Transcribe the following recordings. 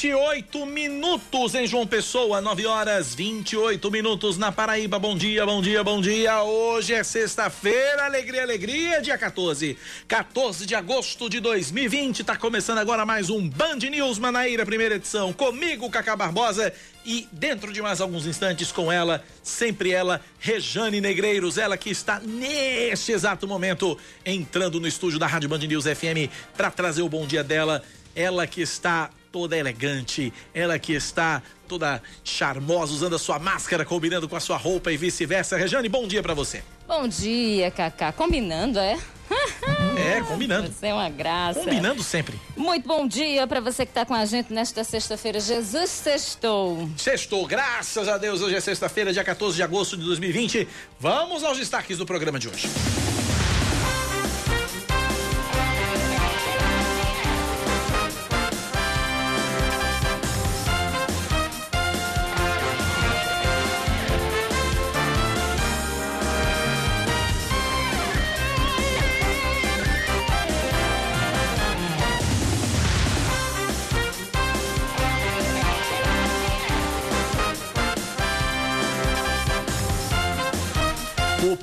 28 minutos em João Pessoa, 9 horas 28 minutos na Paraíba. Bom dia, bom dia, bom dia. Hoje é sexta-feira, alegria, alegria, dia 14. 14 de agosto de 2020. Tá começando agora mais um Band News Manaíra, primeira edição. Comigo, Cacá Barbosa. E dentro de mais alguns instantes com ela, sempre ela, Rejane Negreiros, ela que está neste exato momento entrando no estúdio da Rádio Band News FM para trazer o bom dia dela ela que está toda elegante, ela que está toda charmosa, usando a sua máscara, combinando com a sua roupa e vice-versa. Rejane, bom dia para você. Bom dia, Cacá. Combinando, é? É, combinando. Você é uma graça. Combinando sempre. Muito bom dia para você que está com a gente nesta sexta-feira. Jesus sextou. Sextou, graças a Deus. Hoje é sexta-feira, dia 14 de agosto de 2020. Vamos aos destaques do programa de hoje.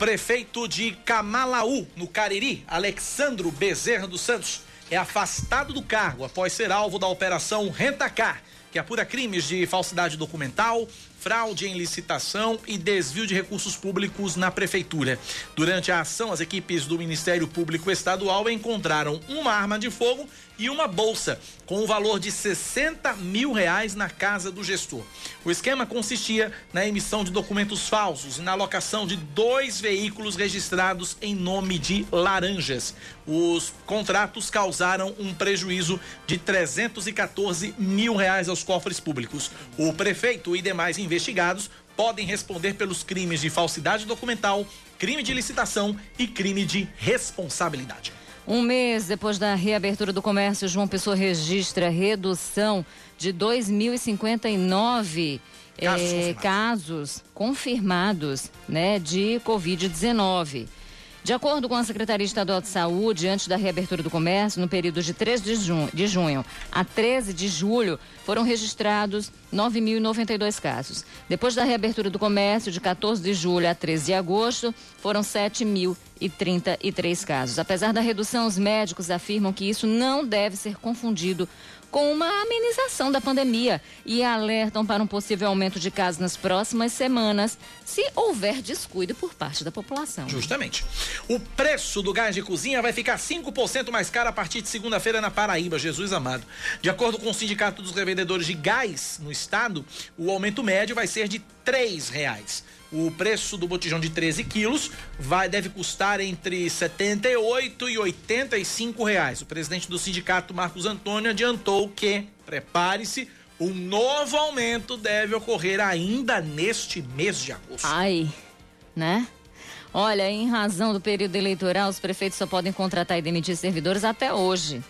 Prefeito de Camalaú, no Cariri, Alexandro Bezerra dos Santos, é afastado do cargo após ser alvo da operação Rentacar, que apura crimes de falsidade documental, fraude em licitação e desvio de recursos públicos na prefeitura. Durante a ação, as equipes do Ministério Público Estadual encontraram uma arma de fogo e uma bolsa com o um valor de 60 mil reais na casa do gestor. O esquema consistia na emissão de documentos falsos e na alocação de dois veículos registrados em nome de laranjas. Os contratos causaram um prejuízo de 314 mil reais aos cofres públicos. O prefeito e demais investigados podem responder pelos crimes de falsidade documental, crime de licitação e crime de responsabilidade. Um mês depois da reabertura do comércio, João Pessoa registra redução de 2.059 casos, eh, confirmados. casos confirmados né, de Covid-19. De acordo com a Secretaria Estadual de Saúde, antes da reabertura do comércio, no período de 3 de junho, de junho a 13 de julho, foram registrados 9.092 casos. Depois da reabertura do comércio, de 14 de julho a 13 de agosto, foram 7.033 casos. Apesar da redução, os médicos afirmam que isso não deve ser confundido com uma amenização da pandemia e alertam para um possível aumento de casos nas próximas semanas, se houver descuido por parte da população. Justamente. O preço do gás de cozinha vai ficar 5% mais caro a partir de segunda-feira na Paraíba, Jesus amado. De acordo com o Sindicato dos Revendedores de Gás no estado, o aumento médio vai ser de R$ reais. O preço do botijão de 13 quilos vai, deve custar entre 78 e 85 reais. O presidente do sindicato, Marcos Antônio, adiantou que, prepare-se, um novo aumento deve ocorrer ainda neste mês de agosto. Ai, né? Olha, em razão do período eleitoral, os prefeitos só podem contratar e demitir servidores até hoje.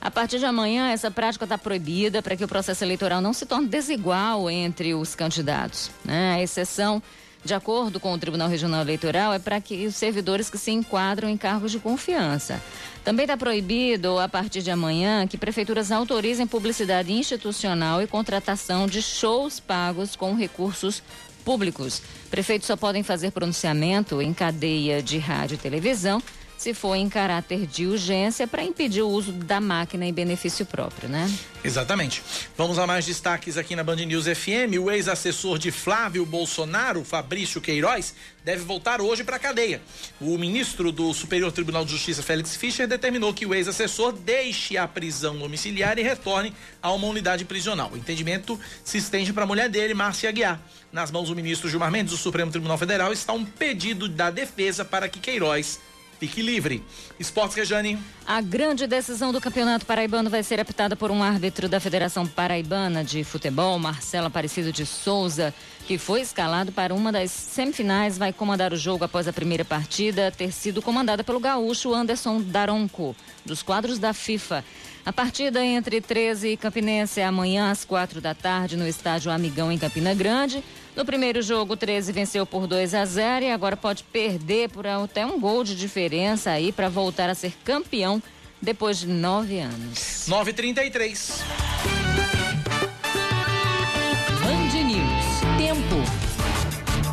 A partir de amanhã, essa prática está proibida para que o processo eleitoral não se torne desigual entre os candidatos. Né? A exceção de acordo com o Tribunal Regional Eleitoral, é para que os servidores que se enquadram em cargos de confiança. Também está proibido, a partir de amanhã, que prefeituras autorizem publicidade institucional e contratação de shows pagos com recursos públicos. Prefeitos só podem fazer pronunciamento em cadeia de rádio e televisão se for em caráter de urgência, para impedir o uso da máquina em benefício próprio, né? Exatamente. Vamos a mais destaques aqui na Band News FM. O ex-assessor de Flávio Bolsonaro, Fabrício Queiroz, deve voltar hoje para a cadeia. O ministro do Superior Tribunal de Justiça, Félix Fischer, determinou que o ex-assessor deixe a prisão domiciliar e retorne a uma unidade prisional. O entendimento se estende para a mulher dele, Márcia Aguiar. Nas mãos do ministro Gilmar Mendes do Supremo Tribunal Federal está um pedido da defesa para que Queiroz fique livre. Esportes Rejane. A grande decisão do Campeonato Paraibano vai ser apitada por um árbitro da Federação Paraibana de Futebol, Marcelo Aparecido de Souza, que foi escalado para uma das semifinais, vai comandar o jogo após a primeira partida ter sido comandada pelo gaúcho Anderson Daronco, dos quadros da FIFA. A partida entre 13 e Campinense é amanhã às quatro da tarde no estádio Amigão em Campina Grande. No primeiro jogo, o 13 venceu por 2 a 0 e agora pode perder por até um gol de diferença aí para voltar a ser campeão depois de nove anos. 9:33. Band News. Tempo.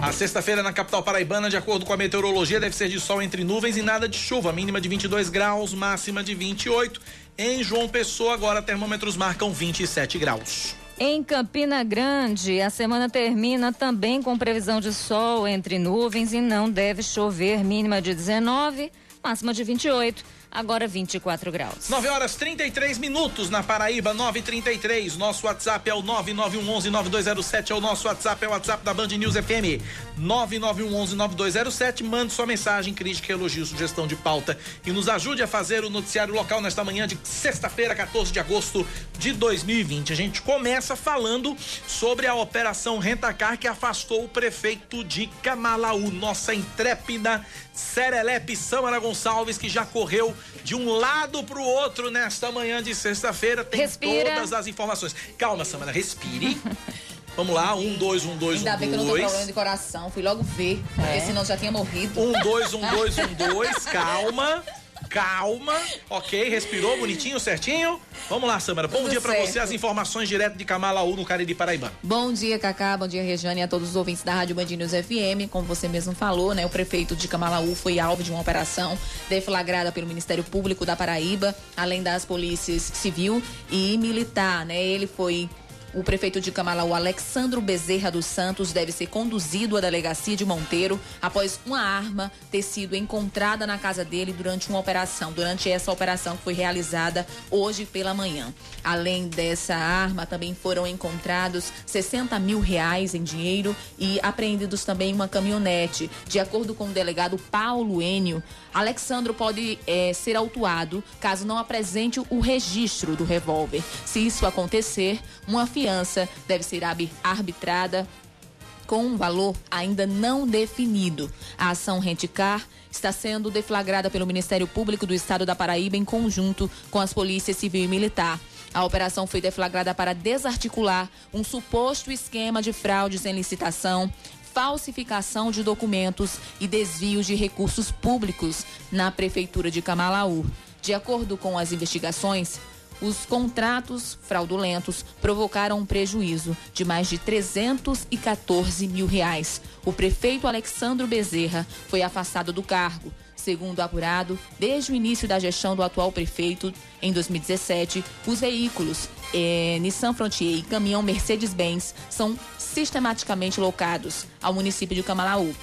A sexta-feira na capital paraibana, de acordo com a meteorologia, deve ser de sol entre nuvens e nada de chuva. Mínima de 22 graus, máxima de 28. Em João Pessoa, agora termômetros marcam 27 graus. Em Campina Grande, a semana termina também com previsão de sol entre nuvens e não deve chover. Mínima de 19, máxima de 28 agora 24 graus. 9 horas 33 minutos na Paraíba, 933. Nosso WhatsApp é o 991119207, é o nosso WhatsApp, é o WhatsApp da Band News FM. 991119207. Mande sua mensagem, crítica, elogio, sugestão de pauta e nos ajude a fazer o noticiário local nesta manhã de sexta-feira, 14 de agosto de 2020. A gente começa falando sobre a operação Rentacar que afastou o prefeito de Camalaú, nossa intrépida Serelepe Samara Gonçalves, que já correu de um lado para o outro nesta manhã de sexta-feira. Tem Respira. todas as informações. Calma, Samara, respire. Vamos lá, um, dois, um, dois, Ainda um, bem que eu não com problema dois. de coração. Fui logo ver, porque senão já tinha morrido. Um, dois, um, dois, um, dois. Calma. Calma, ok, respirou bonitinho, certinho. Vamos lá, Samara. Bom Tudo dia pra certo. você. As informações direto de Camalaú, no Cariri Paraibano. Bom dia, Cacá. Bom dia, Rejane, e a todos os ouvintes da Rádio Band News FM. Como você mesmo falou, né, o prefeito de Camalaú foi alvo de uma operação deflagrada pelo Ministério Público da Paraíba, além das polícias civil e militar, né? Ele foi o prefeito de Camalaú, Alexandro Bezerra dos Santos, deve ser conduzido à delegacia de Monteiro após uma arma ter sido encontrada na casa dele durante uma operação, durante essa operação que foi realizada hoje pela manhã. Além dessa arma, também foram encontrados 60 mil reais em dinheiro e apreendidos também uma caminhonete. De acordo com o delegado Paulo Enio, Alexandro pode eh, ser autuado caso não apresente o registro do revólver. Se isso acontecer, uma deve ser arbitrada com um valor ainda não definido. A ação Renticar está sendo deflagrada pelo Ministério Público do Estado da Paraíba em conjunto com as polícias civil e militar. A operação foi deflagrada para desarticular um suposto esquema de fraudes em licitação, falsificação de documentos e desvios de recursos públicos na Prefeitura de Camalaú. De acordo com as investigações, os contratos fraudulentos provocaram um prejuízo de mais de 314 mil reais. O prefeito Alexandro Bezerra foi afastado do cargo. Segundo apurado, desde o início da gestão do atual prefeito, em 2017, os veículos eh, Nissan Frontier e caminhão Mercedes-Benz são sistematicamente locados ao município de Camalaú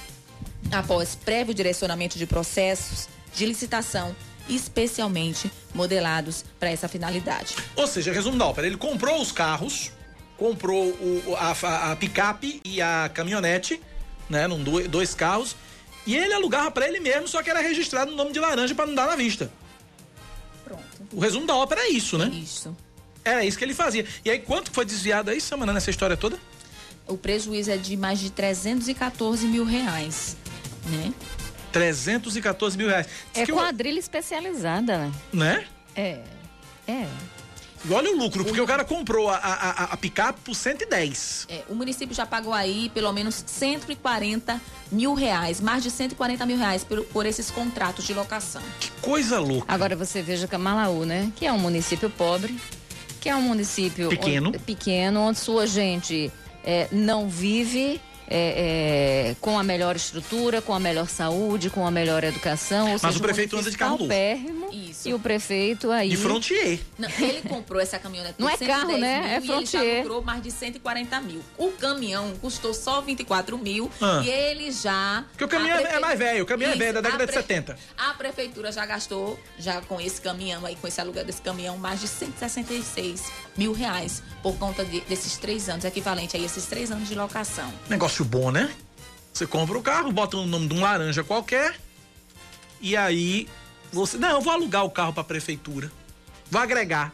após prévio direcionamento de processos de licitação especialmente modelados para essa finalidade. Ou seja, resumo da ópera, ele comprou os carros, comprou o, a, a- picape e a caminhonete, né, num do- dois carros, e ele alugava pra ele mesmo, só que era registrado no nome de laranja pra não dar na vista. Pronto. O resumo da ópera é isso, né? Isso. Era isso que ele fazia. E aí, quanto foi desviado aí, Samana, nessa história toda? O prejuízo é de mais de 314 mil reais, né? 314 mil reais. Diz É que o- quadrilha especializada, né? Né? É. É. E olha o lucro, porque o cara comprou a, a, a- a picape por 110. É, o município já pagou aí pelo menos 140 mil reais, mais de 140 mil reais por, por esses contratos de locação. Que coisa louca. Agora você veja Camalaú, né? Que é um município pobre, que é um município Pequeno. onde- pequeno, onde sua gente é, não vive é, é, com a melhor estrutura, com a melhor saúde, com a melhor educação. Ou Mas seja, o prefeito anda de carro novo. Isso. E o prefeito aí. De frontier. Não, ele comprou essa caminhonete por Não é 110 carro, né? mil É e ele já Frontier. lucrou mais de 140 mil. O caminhão custou só 24 mil Ah. e ele já... Porque o caminhão é- é mais velho, o caminhão é velho, da década de 70. A prefeitura já gastou, já com esse caminhão aí, com esse aluguel desse caminhão, mais de 166 mil reais por conta de- desses três anos, equivalente a esses três anos de locação. Negócio bom, né? Você compra o carro, bota o nome de um laranja qualquer. E aí você. Não, eu vou alugar o carro pra prefeitura. Vou agregar.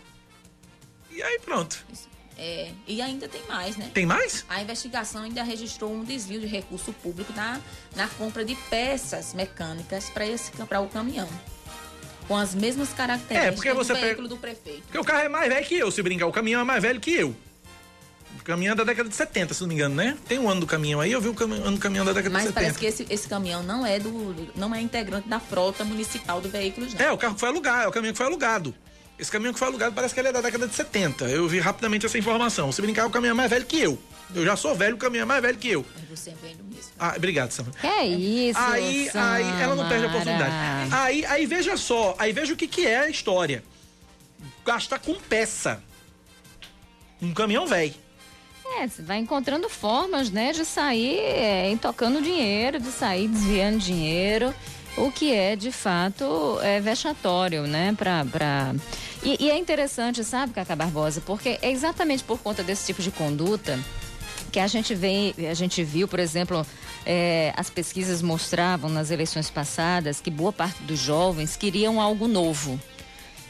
E aí pronto. É, e ainda tem mais, né? Tem mais? A investigação ainda registrou um desvio de recurso público na, na compra de peças mecânicas para para o caminhão. Com as mesmas características É, porque você do pega- veículo do prefeito. Porque o carro é mais velho que eu, se brincar. O caminhão é mais velho que eu. O caminhão é da década de 70, se não me engano, né? Tem um ano do caminhão aí, eu vi o cami- ano do caminhão da década Mas de 70. parece que esse, esse caminhão não é do não é integrante da frota municipal do veículo, não. É, o carro que foi alugado, é o caminhão que foi alugado. Esse caminhão que foi alugado parece que ele é da década de 70. Eu vi rapidamente essa informação. Se brincar, o caminhão é mais velho que eu. Eu já sou velho, o caminhão é mais velho que eu. Mas você é velho mesmo. Ah, obrigado, Sam. É isso, Aí, aí ela não perde a oportunidade. Aí, aí veja só, aí veja o que, que é a história. Gastar com peça. Um caminhão velho. É, você vai encontrando formas, né, de sair é, tocando dinheiro, de sair desviando dinheiro, o que é, de fato, é vexatório, né, pra... pra... E, e é interessante, sabe, Cacá Barbosa, porque é exatamente por conta desse tipo de conduta que a gente vê, a gente viu, por exemplo, é, as pesquisas mostravam nas eleições passadas que boa parte dos jovens queriam algo novo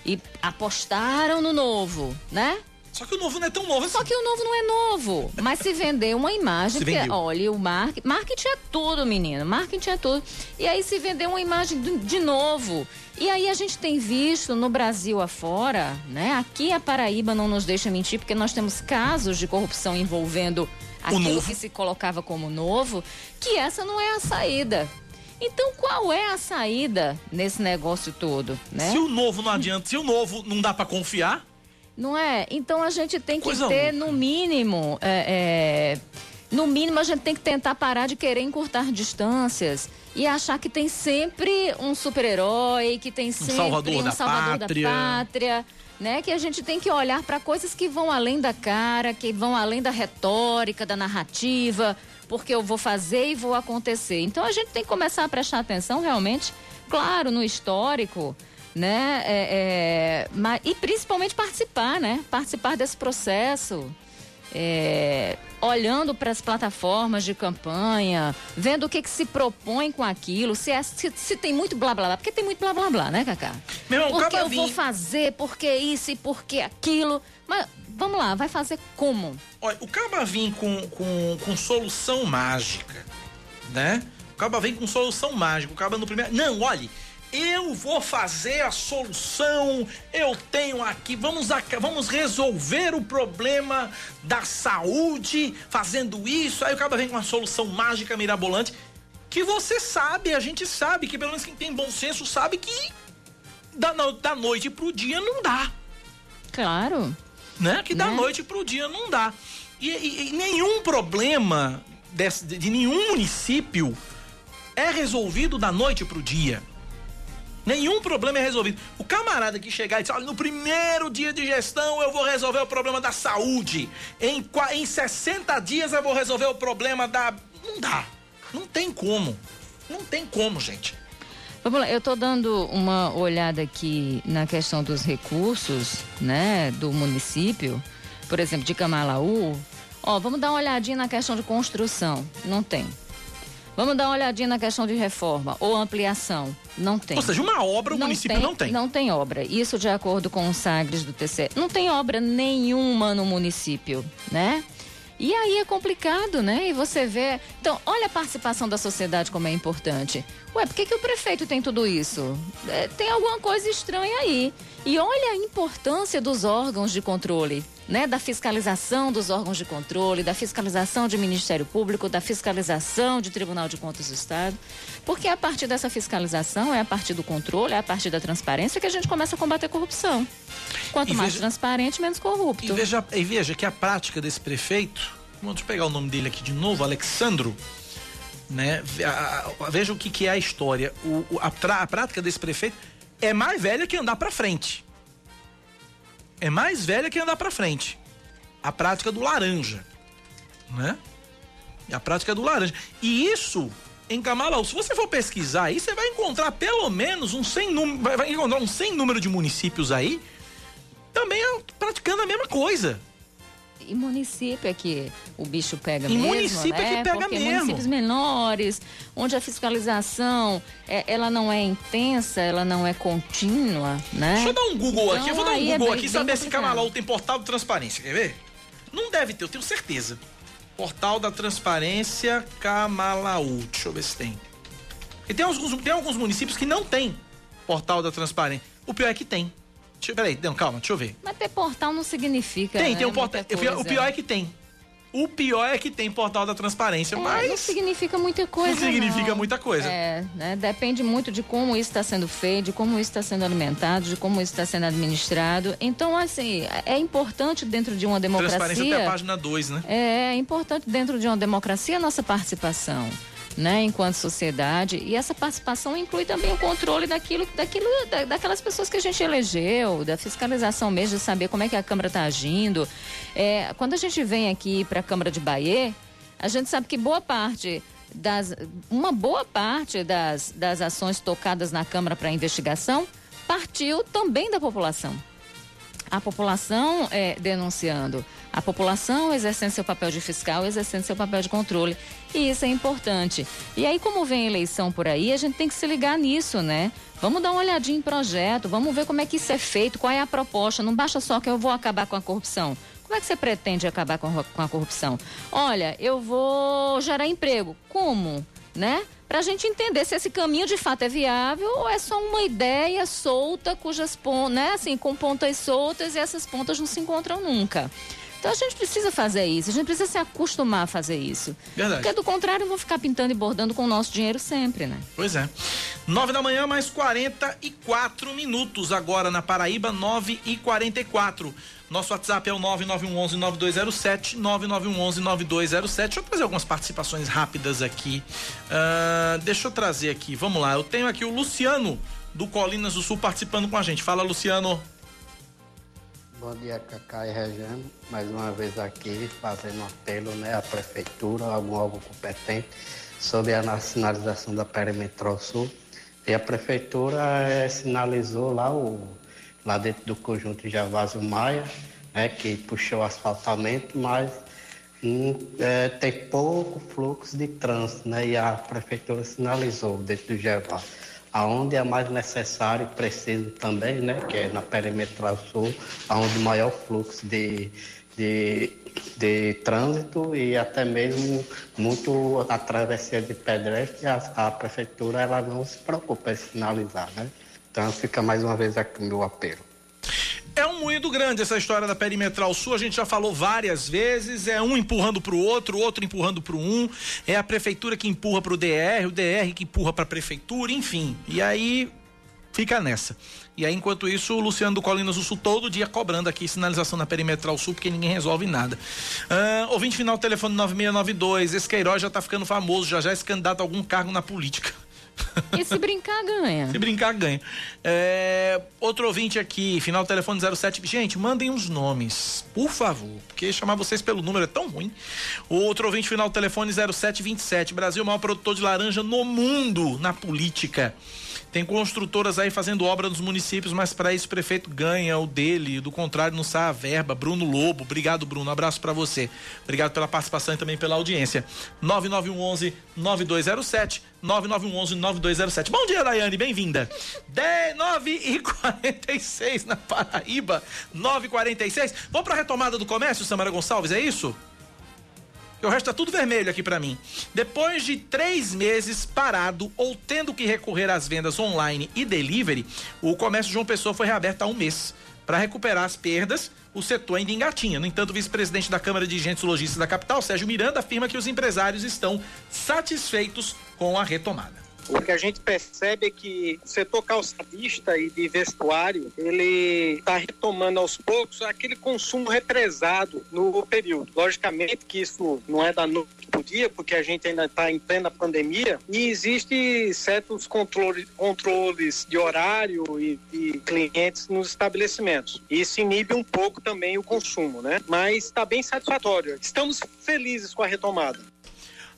e apostaram no novo, né? Só que o novo não é tão novo assim. Só que o novo não é novo, mas se vender uma imagem, porque vendeu. olha, o marketing, marketing é tudo, menino, marketing é tudo. E aí se vender uma imagem de novo. E aí a gente tem visto no Brasil afora, né? Aqui a Paraíba não nos deixa mentir, porque nós temos casos de corrupção envolvendo aquilo que se colocava como novo, que essa não é a saída. Então qual é a saída nesse negócio todo, né? Se o novo não adianta, se o novo não dá pra confiar, Não é? Então a gente tem que Coisa ter, no mínimo, é, é, no mínimo a gente tem que tentar parar de querer encurtar distâncias e achar que tem sempre um super-herói, que tem sempre salvador um da salvador pátria. da pátria. Né? Que a gente tem que olhar para coisas que vão além da cara, que vão além da retórica, da narrativa, porque eu vou fazer e vou acontecer. Então a gente tem que começar a prestar atenção realmente, claro, no histórico, né? É, é, mas, e principalmente participar, né? Participar desse processo. é, olhando para as plataformas de campanha, vendo o que, que se propõe com aquilo, se, é- se, se tem muito blá blá blá, porque tem muito blá blá blá, né, Cacá? Meu irmão, porque eu vou vir- fazer, porque isso e porque aquilo. Mas vamos lá, vai fazer como? Olha, o Caba vem com, com, com solução mágica, né? O Caba vem com solução mágica. O Caba no primeiro. Não, olhe, eu vou fazer a solução. Eu tenho aqui. Vamos, vamos resolver o problema da saúde fazendo isso. Aí o Caba vem com uma solução mágica mirabolante. Que você sabe, a gente sabe, que pelo menos quem tem bom senso sabe que da, da noite pro dia não dá Claro. né? Que da Né? noite pro dia não dá. E, e- e nenhum problema desse- de, de nenhum município é resolvido da noite pro dia. Nenhum problema é resolvido. O camarada que chegar e dizer, olha, no primeiro dia de gestão eu vou resolver o problema da saúde. Em, em 60 dias eu vou resolver o problema da. Não dá. Não tem como. Não tem como, gente. Vamos lá, eu estou dando uma olhada aqui na questão dos recursos, né, do município, por exemplo, de Camalaú. Ó, vamos dar uma olhadinha na questão de construção. Não tem. Vamos dar uma olhadinha na questão de reforma ou ampliação. Não tem. Ou seja, uma obra o município não tem. Não tem obra. Isso de acordo com os Sagres do TCE. Não tem obra nenhuma no município, né? E aí é complicado, né? E você vê. Então, olha a participação da sociedade como é importante. Ué, por que, que o prefeito tem tudo isso? É, tem alguma coisa estranha aí. E olha a importância dos órgãos de controle, né? Da fiscalização dos órgãos de controle, da fiscalização de Ministério Público, da fiscalização de Tribunal de Contas do Estado. Porque é a partir dessa fiscalização, é a partir do controle, é a partir da transparência que a gente começa a combater a corrupção. Quanto E mais veja- transparente, menos corrupto. E veja, e veja que a prática desse prefeito Vamos pegar o nome dele aqui de novo, Alexandro. Né? Veja o que, é a história. O, a, prática desse prefeito é mais velha que andar para frente. É mais velha que andar para frente. A prática do laranja, né? A prática do laranja. E isso em Camalau, se você for pesquisar aí, você vai encontrar pelo menos um 100 número, vai encontrar um 100 número de municípios aí também praticando a mesma coisa. E município é que o bicho pega e mesmo, município né? é que pega Porque mesmo. municípios menores, onde a fiscalização é, ela não é intensa, ela não é contínua, né? Deixa eu dar um Google então, aqui, eu vou dar um é Google bem, aqui saber se Camalau tem portal de transparência, quer ver? Não deve ter, eu tenho certeza. Portal da Transparência Camalaú. Deixa eu ver se tem. E tem alguns, tem alguns municípios que não tem portal da transparência. O pior é que tem. Deixa, peraí, não, calma, deixa eu ver. Mas ter portal não significa. Tem, né, tem um portal. O pior é que tem. O pior é que tem portal da transparência, é, mas. Não significa muita coisa. Não significa não. muita coisa. É, né? Depende muito de como isso está sendo feito, de como isso está sendo alimentado, de como isso está sendo administrado. Então, assim, é importante dentro de uma democracia. Transparência até a página 2, né? É, é importante dentro de uma democracia a nossa participação né, enquanto sociedade. E essa participação inclui também o controle daquilo, daquilo da, daquelas pessoas que a gente elegeu, da fiscalização mesmo, de saber como é que a Câmara está agindo. É, quando a gente vem aqui para a Câmara de Bahia, a gente sabe que boa parte das, uma boa parte das, das ações tocadas na Câmara para investigação partiu também da população. A população é, denunciando a população exercendo seu papel de fiscal, exercendo seu papel de controle. E isso é importante. E aí, como vem eleição por aí, a gente tem que se ligar nisso, né? Vamos dar uma olhadinha em projeto, vamos ver como é que isso é feito, qual é a proposta. Não basta só que eu vou acabar com a corrupção. Como é que você pretende acabar com a corrupção? Olha, eu vou gerar emprego. Como? Né? Para a gente entender se esse caminho de fato é viável ou é só uma ideia solta, cujas pontas, né, assim, com pontas soltas e essas pontas não se encontram nunca. Então a gente precisa fazer isso, a gente precisa se acostumar a fazer isso. Verdade. Porque do contrário, eu vou ficar pintando e bordando com o nosso dinheiro sempre, né? Pois é. Nove da manhã, mais 44 minutos agora na Paraíba, nove e quarenta e quatro. Nosso WhatsApp é o 9911-9207, 9911-9207. Deixa eu trazer algumas participações rápidas aqui. Uh, deixa eu trazer aqui, vamos lá. Eu tenho aqui o Luciano, do Colinas do Sul, participando com a gente. Fala, Luciano. Bom dia, Cacá e Regiane. Mais uma vez aqui fazendo apelo né, à Prefeitura, algum órgão competente, sobre a sinalização da Perimetral Sul. E a Prefeitura é, sinalizou lá, o, lá dentro do conjunto Javásio Maia, né, que puxou o asfaltamento, mas hum, é, tem pouco fluxo de trânsito, né, e a Prefeitura sinalizou dentro do Javásio aonde é mais necessário e preciso também, né, que é na perimetral sul, aonde maior fluxo de, de, de trânsito e até mesmo muito a travessia de pedestre, a, a prefeitura ela não se preocupa em sinalizar, né? Então fica mais uma vez aqui meu apelo. É um moído grande essa história da perimetral sul, a gente já falou várias vezes, é um empurrando para o outro, outro empurrando para um, é a prefeitura que empurra para o DR, o DR que empurra para a prefeitura, enfim. E aí fica nessa. E aí, enquanto isso, o Luciano do Colinas do Sul todo dia cobrando aqui sinalização na perimetral sul, porque ninguém resolve nada. Uh, ouvinte final, telefone 9692. Esse Queiroz já tá ficando famoso, já já é candidato a algum cargo na política. E se brincar, ganha. se brincar, ganha. É, outro ouvinte aqui, final do telefone 07. Gente, mandem os nomes, por favor, porque chamar vocês pelo número é tão ruim. Outro ouvinte, final do telefone 0727. Brasil, maior produtor de laranja no mundo na política. Tem construtoras aí fazendo obra nos municípios, mas para isso o prefeito ganha o dele, do contrário não sai a verba. Bruno Lobo, obrigado Bruno, um abraço para você. Obrigado pela participação e também pela audiência. 9911 9207 9911 9207. Bom dia, Daiane, bem-vinda. 9 e 46 na Paraíba, 9 e 46. Vamos para a retomada do comércio, Samara Gonçalves, é isso? O resto tá tudo vermelho aqui para mim. Depois de três meses parado ou tendo que recorrer às vendas online e delivery, o comércio de João Pessoa foi reaberto há um mês. Para recuperar as perdas, o setor ainda engatinha. No entanto, o vice-presidente da Câmara de Agentes Logísticos da capital, Sérgio Miranda, afirma que os empresários estão satisfeitos com a retomada. O que a gente percebe é que o setor calçadista e de vestuário, ele está retomando aos poucos aquele consumo represado no período. Logicamente que isso não é da noite para o dia, porque a gente ainda está em plena pandemia e existe certos controle, controles de horário e de clientes nos estabelecimentos. Isso inibe um pouco também o consumo, né? Mas está bem satisfatório. Estamos felizes com a retomada.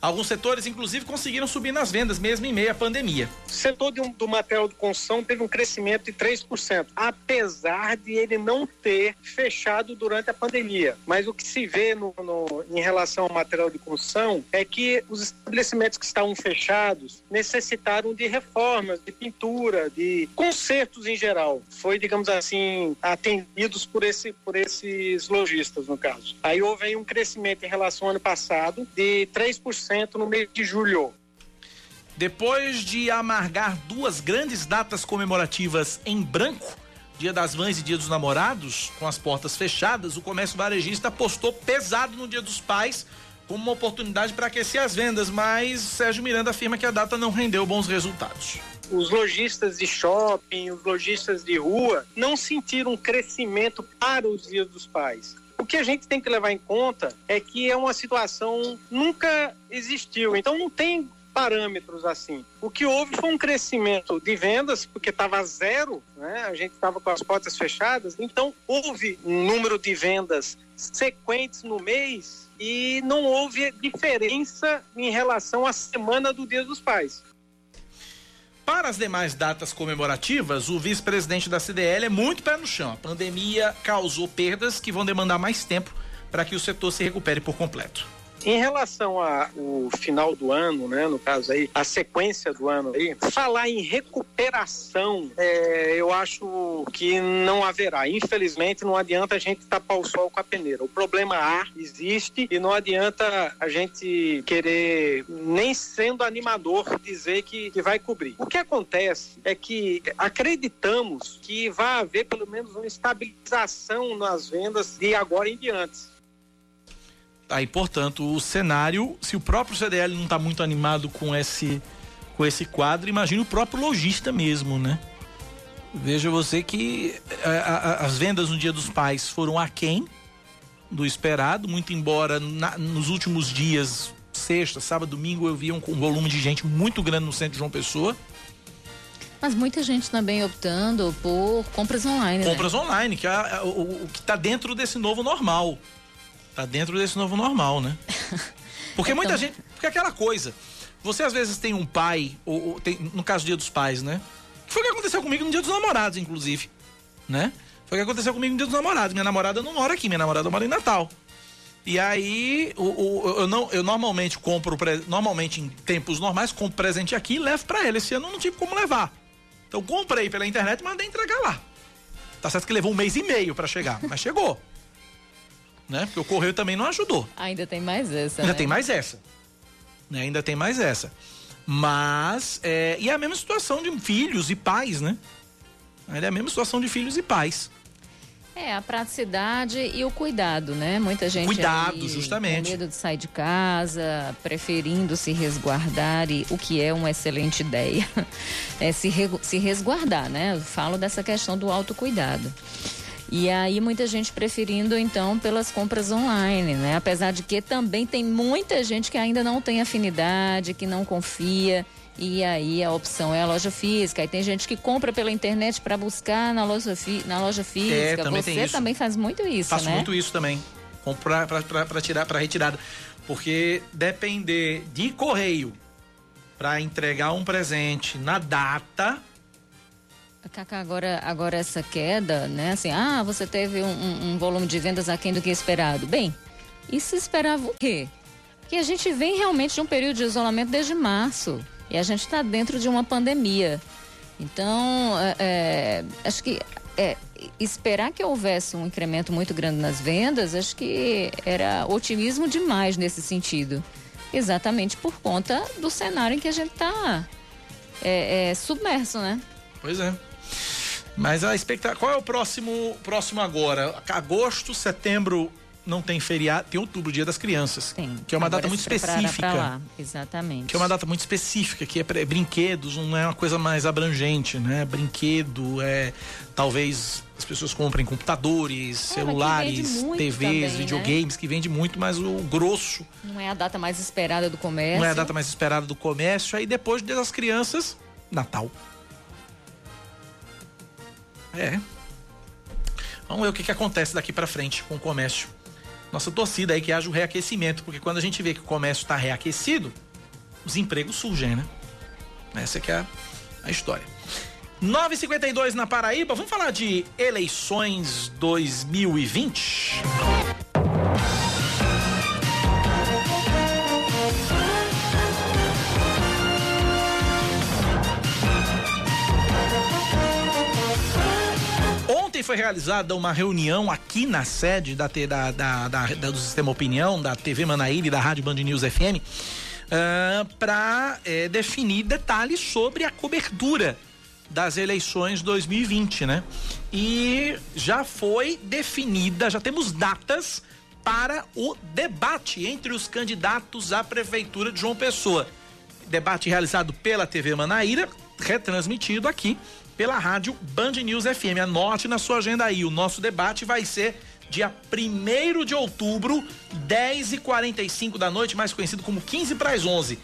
Alguns setores, inclusive, conseguiram subir nas vendas, mesmo em meio à pandemia. O setor do, do material de construção teve um crescimento de 3%, apesar de ele não ter fechado durante a pandemia. Mas o que se vê no, no, em relação ao material de construção é que os estabelecimentos que estavam fechados necessitaram de reformas, de pintura, de consertos em geral. Foi, digamos assim, atendidos por, esse, por esses lojistas, no caso. Aí houve um crescimento em relação ao ano passado de 3% no mês de julho. Depois de amargar duas grandes datas comemorativas em branco, Dia das Mães e Dia dos Namorados, com as portas fechadas, o comércio varejista apostou pesado no Dia dos Pais como uma oportunidade para aquecer as vendas, mas Sérgio Miranda afirma que a data não rendeu bons resultados os lojistas de shopping, os lojistas de rua, não sentiram um crescimento para os dias dos pais. O que a gente tem que levar em conta é que é uma situação nunca existiu, então não tem parâmetros assim. O que houve foi um crescimento de vendas, porque estava zero, né? a gente estava com as portas fechadas, então houve um número de vendas sequentes no mês e não houve diferença em relação à semana do Dia dos Pais. Para as demais datas comemorativas, o vice-presidente da CDL é muito pé no chão. A pandemia causou perdas que vão demandar mais tempo para que o setor se recupere por completo. Em relação ao final do ano, né, no caso aí, a sequência do ano aí, falar em recuperação, é, eu acho que não haverá. Infelizmente, não adianta a gente tapar o sol com a peneira. O problema há, existe, e não adianta a gente querer, nem sendo animador, dizer que, que vai cobrir. O que acontece é que acreditamos que vai haver pelo menos uma estabilização nas vendas de agora em diante. Aí, portanto, o cenário, se o próprio CDL não está muito animado com esse com esse quadro, imagina o próprio lojista mesmo, né? Veja você que a, a, as vendas no Dia dos Pais foram aquém do esperado, muito embora na, nos últimos dias, sexta, sábado, domingo, eu vi um, um volume de gente muito grande no centro de João Pessoa. Mas muita gente também optando por compras online. Né? Compras né? online, que é, é o, o que está dentro desse novo normal. Tá dentro desse novo normal, né? Porque então... muita gente. Porque aquela coisa. Você às vezes tem um pai, ou, ou tem, no caso do dia dos pais, né? Foi o que aconteceu comigo no dia dos namorados, inclusive. Né? Foi o que aconteceu comigo no dia dos namorados. Minha namorada não mora aqui, minha namorada mora em Natal. E aí, o, o, eu, não, eu normalmente compro, normalmente em tempos normais, compro presente aqui e levo para ele. Esse ano eu não tive como levar. Então comprei pela internet e mandei entregar lá. Tá certo que levou um mês e meio para chegar, mas chegou né? Porque o correio também não ajudou. Ainda tem mais essa. Ainda né? tem mais essa. Né? Ainda tem mais essa. Mas, é, e é a mesma situação de filhos e pais, né? É a mesma situação de filhos e pais. É, a praticidade e o cuidado, né? Muita gente. Cuidado, aí, justamente. Com medo de sair de casa, preferindo se resguardar, e o que é uma excelente ideia. É se, re, se resguardar, né? Eu falo dessa questão do autocuidado. E aí muita gente preferindo então pelas compras online, né? Apesar de que também tem muita gente que ainda não tem afinidade, que não confia. E aí a opção é a loja física. Aí tem gente que compra pela internet para buscar na loja, fi, na loja física. É, também Você também faz muito isso, Faço né? muito isso também. Comprar para tirar para retirada, porque depender de correio para entregar um presente na data Cacá, agora, agora essa queda, né? Assim, ah, você teve um, um, volume de vendas aquém do que esperado. Bem, e se esperava o quê? Que a gente vem realmente de um período de isolamento desde março. E a gente está dentro de uma pandemia. Então, é, é, acho que é, esperar que houvesse um incremento muito grande nas vendas, acho que era otimismo demais nesse sentido. Exatamente por conta do cenário em que a gente está é, é, submerso, né? Pois é. Mas a expectativa. Qual é o próximo, próximo agora? Agosto, setembro não tem feriado, tem outubro, Dia das Crianças. Tem. Que é uma Agora data muito específica. lá. Exatamente. Que é uma data muito específica, que é pra- brinquedos, não é uma coisa mais abrangente, né? Brinquedo, é. Talvez as pessoas comprem computadores, É, celulares, TVs, também, né? videogames, que vende muito, mas o grosso Não é a data mais esperada do comércio. não é a data mais esperada do comércio. Aí depois das Crianças, Natal. É. Vamos ver o que, que acontece daqui pra frente com o comércio. Nossa torcida aí que haja o reaquecimento, porque quando a gente vê que o comércio está reaquecido, os empregos surgem, né? Essa que é a, a história. 952 na Paraíba, vamos falar de eleições 2020? Ontem foi realizada uma reunião aqui na sede da, da, da, da- do Sistema Opinião, da TV Manaíra e da Rádio Band News FM, para definir detalhes sobre a cobertura das eleições 2020, né? E já foi definida, já temos datas para o debate entre os candidatos à prefeitura de João Pessoa. Debate realizado pela TV Manaíra, retransmitido aqui pela rádio Band News FM. Anote na sua agenda aí. O nosso debate vai ser dia 1 de outubro, 10h45 da noite, mais conhecido como 15 para as 11.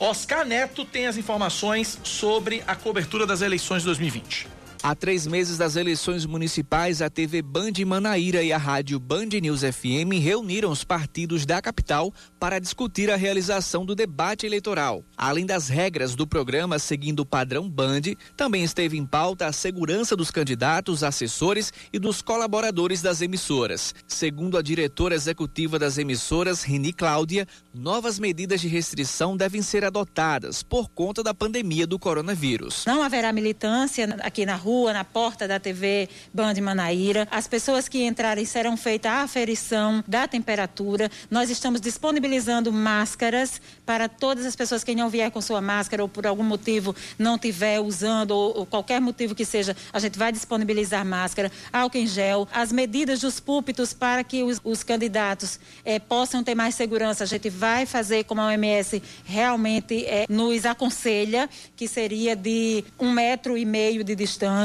Oscar Neto tem as informações sobre a cobertura das eleições de 2020. Há três meses das eleições municipais, a TV Band Manaíra e a rádio Band News FM reuniram os partidos da capital para discutir a realização do debate eleitoral. Além das regras do programa seguindo o padrão Band, também esteve em pauta a segurança dos candidatos, assessores e dos colaboradores das emissoras. Segundo a diretora executiva das emissoras, Reni Cláudia, novas medidas de restrição devem ser adotadas por conta da pandemia do coronavírus. Não haverá militância aqui na rua, na porta da TV Band Manaíra. As pessoas que entrarem serão feita a aferição da temperatura. Nós estamos disponibilizando máscaras para todas as pessoas que não vier com sua máscara ou por algum motivo não tiver usando ou, ou qualquer motivo que seja, a gente vai disponibilizar máscara, álcool em gel, as medidas dos púlpitos para que os, os candidatos eh, possam ter mais segurança. A gente vai fazer como a OMS realmente eh, nos aconselha, que seria de um metro e meio de distância.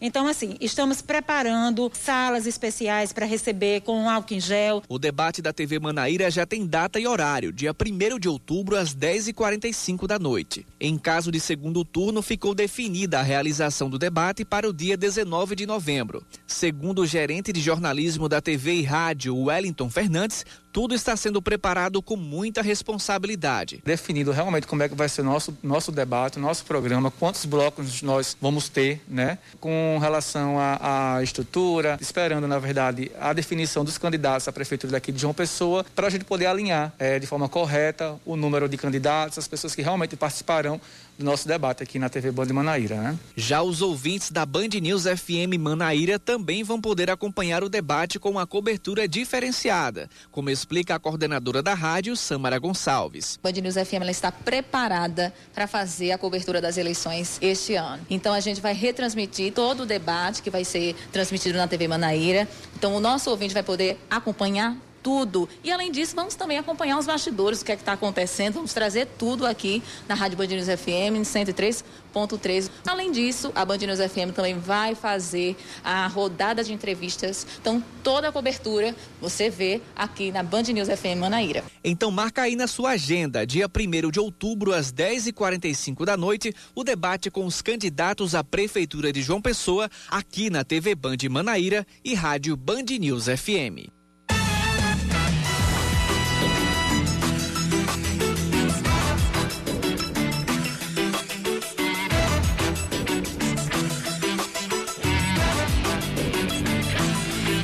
Então, assim, estamos preparando salas especiais para receber com álcool em gel. O debate da TV Manaíra já tem data e horário, dia 1 de outubro, às 10h45 da noite. Em caso de segundo turno, ficou definida a realização do debate para o dia 19 de novembro. Segundo o gerente de jornalismo da TV e rádio, Wellington Fernandes, tudo está sendo preparado com muita responsabilidade. definido realmente como é que vai ser nosso, nosso debate, nosso programa, quantos blocos nós vamos ter, né? Com relação à, estrutura, esperando, na verdade, a definição dos candidatos à prefeitura daqui de João Pessoa, para a gente poder alinhar eh, de forma correta o número de candidatos, as pessoas que realmente participarão do nosso debate aqui na TV Band Manaíra, né? Já os ouvintes da Band News FM Manaíra também vão poder acompanhar o debate com uma cobertura diferenciada, como explica a coordenadora da rádio, Samara Gonçalves. Band News FM ela está preparada para fazer a cobertura das eleições este ano. Então a gente vai retransmitir todo o debate que vai ser transmitido na TV Manaíra. Então o nosso ouvinte vai poder acompanhar tudo. E além disso, vamos também acompanhar os bastidores, o que é que está acontecendo. Vamos trazer tudo aqui na Rádio Band News FM em 103.3. Além disso, a Band News FM também vai fazer a rodada de entrevistas. Então, toda a cobertura você vê aqui na Band News FM Manaíra. Então marca aí na sua agenda, dia 1 de outubro, às 10h45 da noite, o debate com os candidatos à Prefeitura de João Pessoa, aqui na TV Band Manaíra e Rádio Band News FM.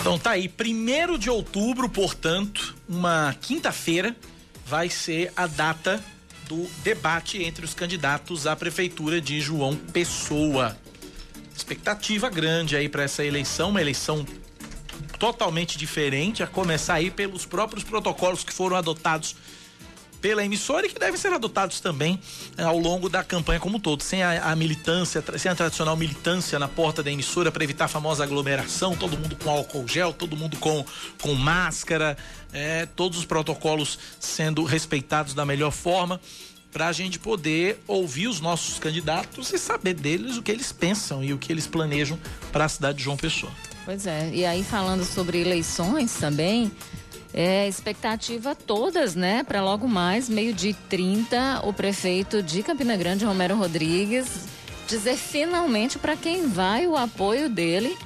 Então tá aí, 1 de outubro, portanto, uma quinta-feira, vai ser a data do debate entre os candidatos à prefeitura de João Pessoa. Expectativa grande aí para essa eleição, uma eleição totalmente diferente, a começar aí pelos próprios protocolos que foram adotados pela emissora e que devem ser adotados também eh, ao longo da campanha como um todo, sem a, a militância, sem a tradicional militância na porta da emissora para evitar a famosa aglomeração, todo mundo com álcool gel, todo mundo com, com máscara, eh, todos os protocolos sendo respeitados da melhor forma para a gente poder ouvir os nossos candidatos e saber deles o que eles pensam e o que eles planejam para a cidade de João Pessoa. Pois é, e aí falando sobre eleições também, é expectativa todas, né, para logo mais, meio-dia e 30, o prefeito de Campina Grande, Romero Rodrigues, dizer finalmente para quem vai o apoio dele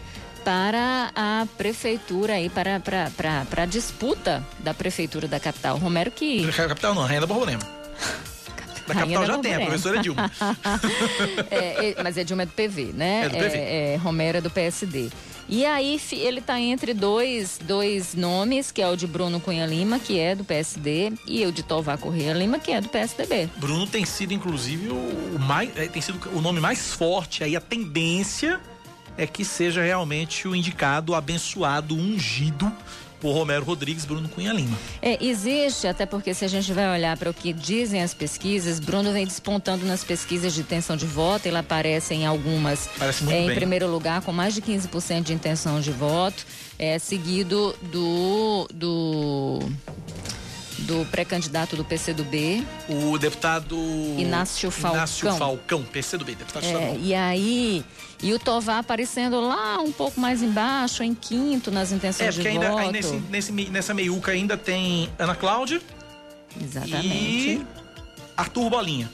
para a prefeitura aí, para, para, para, para a disputa da prefeitura da capital. Romero que. Capital não, Rainha da Borborema. Da Rainha capital já tem, a professora Dilma. É, é, mas é Dilma é do PV, né? É do PV. É, é, Romero é do PSD. E aí ele está entre dois, dois nomes, que é o de Bruno Cunha Lima, que é do PSD, e o de Tovar Correia Lima, que é do PSDB. Bruno tem sido, inclusive, o o mais. é, tem sido o nome mais forte. Aí a tendência é que seja realmente o indicado, o abençoado, o ungido por Romero Rodrigues, Bruno Cunha Lima. É, existe, até porque se a gente vai olhar para o que dizem as pesquisas, Bruno vem despontando nas pesquisas de intenção de voto, ele aparece em algumas Parece muito é, em bem. primeiro lugar, com mais de 15% de intenção de voto, é, seguido do, do, do pré-candidato do PCdoB, O deputado. Inácio Inácio Falcão. Falcão, PCdoB, deputado É, e aí, e o Tovar aparecendo lá um pouco mais embaixo, em quinto nas intenções É, de porque ainda, voto. aí nesse, nesse, nessa meiuca ainda tem Ana Cláudia Exatamente. e Arthur Bolinha.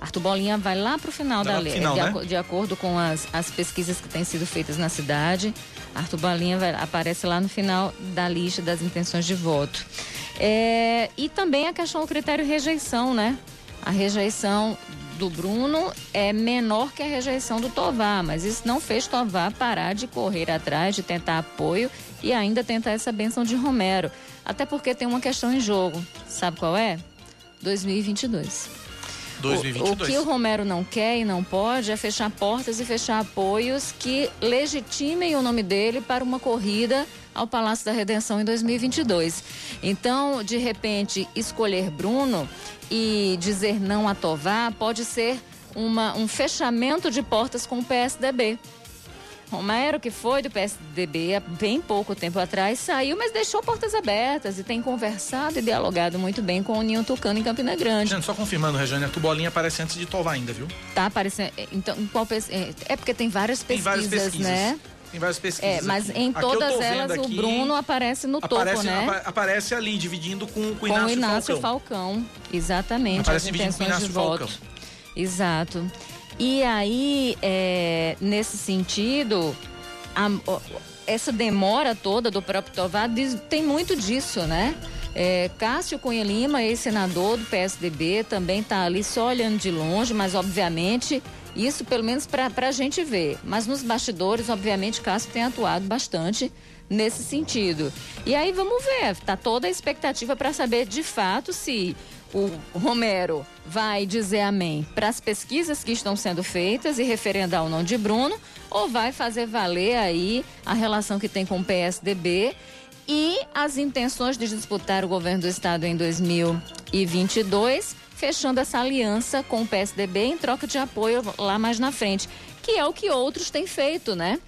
Arthur Bolinha vai lá para o final da lei, final, de, né? de acordo com as, as pesquisas que têm sido feitas na cidade. Arthur Bolinha vai- aparece lá no final da lista das intenções de voto. É, e também a questão do critério rejeição, né? A rejeição do Bruno é menor que a rejeição do Tovar, mas isso não fez Tovar parar de correr atrás, de tentar apoio e ainda tentar essa benção de Romero. Até porque tem uma questão em jogo. Sabe qual é? 2022. O, 2022. o que o Romero não quer e não pode é fechar portas e fechar apoios que legitimem o nome dele para uma corrida ao Palácio da Redenção em 2022. Então, de repente, escolher Bruno e dizer não a Tovar pode ser uma, um fechamento de portas com o PSDB. Romero, que foi do PSDB há bem pouco tempo atrás, saiu, mas deixou portas abertas e tem conversado e dialogado muito bem com o Ninho Tucano em Campina Grande. Gente, só confirmando, Regiane, Arthur Bolinha aparece antes de Tovar ainda, viu? Tá aparecendo. Então, qual é, é porque tem várias Tem pesquisas, várias pesquisas. né? Tem várias pesquisas. É, mas aqui. em todas elas o aqui, Bruno aparece no aparece, topo, né? apa- aparece ali, dividindo com, com o com Inácio, o Inácio Falcão. Falcão. Exatamente. Aparece as dividindo com o Inácio voto. Falcão. Exato. E aí, é, nesse sentido, a- o- essa demora toda do próprio Tovar diz- tem muito disso, né? É, Cássio Cunha Lima, ex-senador do PSDB, também está ali só olhando de longe, mas obviamente isso pelo menos para a gente ver. Mas nos bastidores, obviamente, Cássio tem atuado bastante nesse sentido. E aí vamos ver, tá toda a expectativa para saber de fato se o Romero vai dizer amém para as pesquisas que estão sendo feitas e referendar o nome de Bruno, ou vai fazer valer aí a relação que tem com o PSDB e as intenções de disputar o governo do estado em 2022, fechando essa aliança com o PSDB em troca de apoio lá mais na frente, que é o que outros têm feito, né?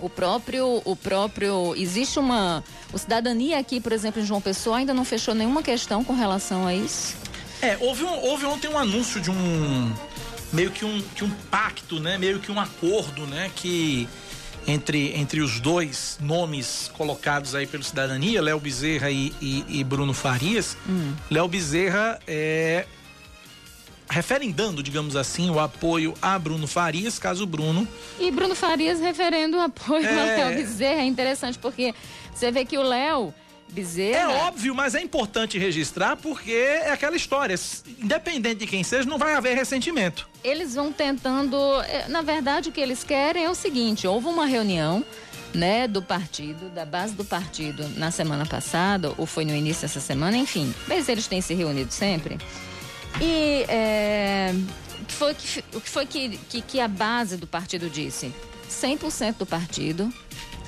O próprio, o próprio, existe uma, o cidadania aqui, por exemplo, em João Pessoa ainda não fechou nenhuma questão com relação a isso. É, houve, um, houve ontem um anúncio de um. meio que um, que um pacto, né? Meio que um acordo, né? Que. Entre, entre os dois nomes colocados aí pelo Cidadania, Léo Bezerra e, e- e Bruno Farias. Léo Bezerra é referendando, digamos assim, o apoio a Bruno Farias, caso Bruno E Bruno Farias referendo o apoio É. ao Léo Bezerra. É interessante porque você vê que o Léo Bezerra. É óbvio, mas é importante registrar porque é aquela história. Independente de quem seja, não vai haver ressentimento. eles vão tentando. eh, Na verdade, o que eles querem é o seguinte: houve uma reunião. Né, do partido, da base do partido na semana passada, ou foi no início dessa semana, enfim. Mas eles têm se reunido sempre. E é, o que foi, que, o que, foi que, que, que a base do partido disse? 100% do partido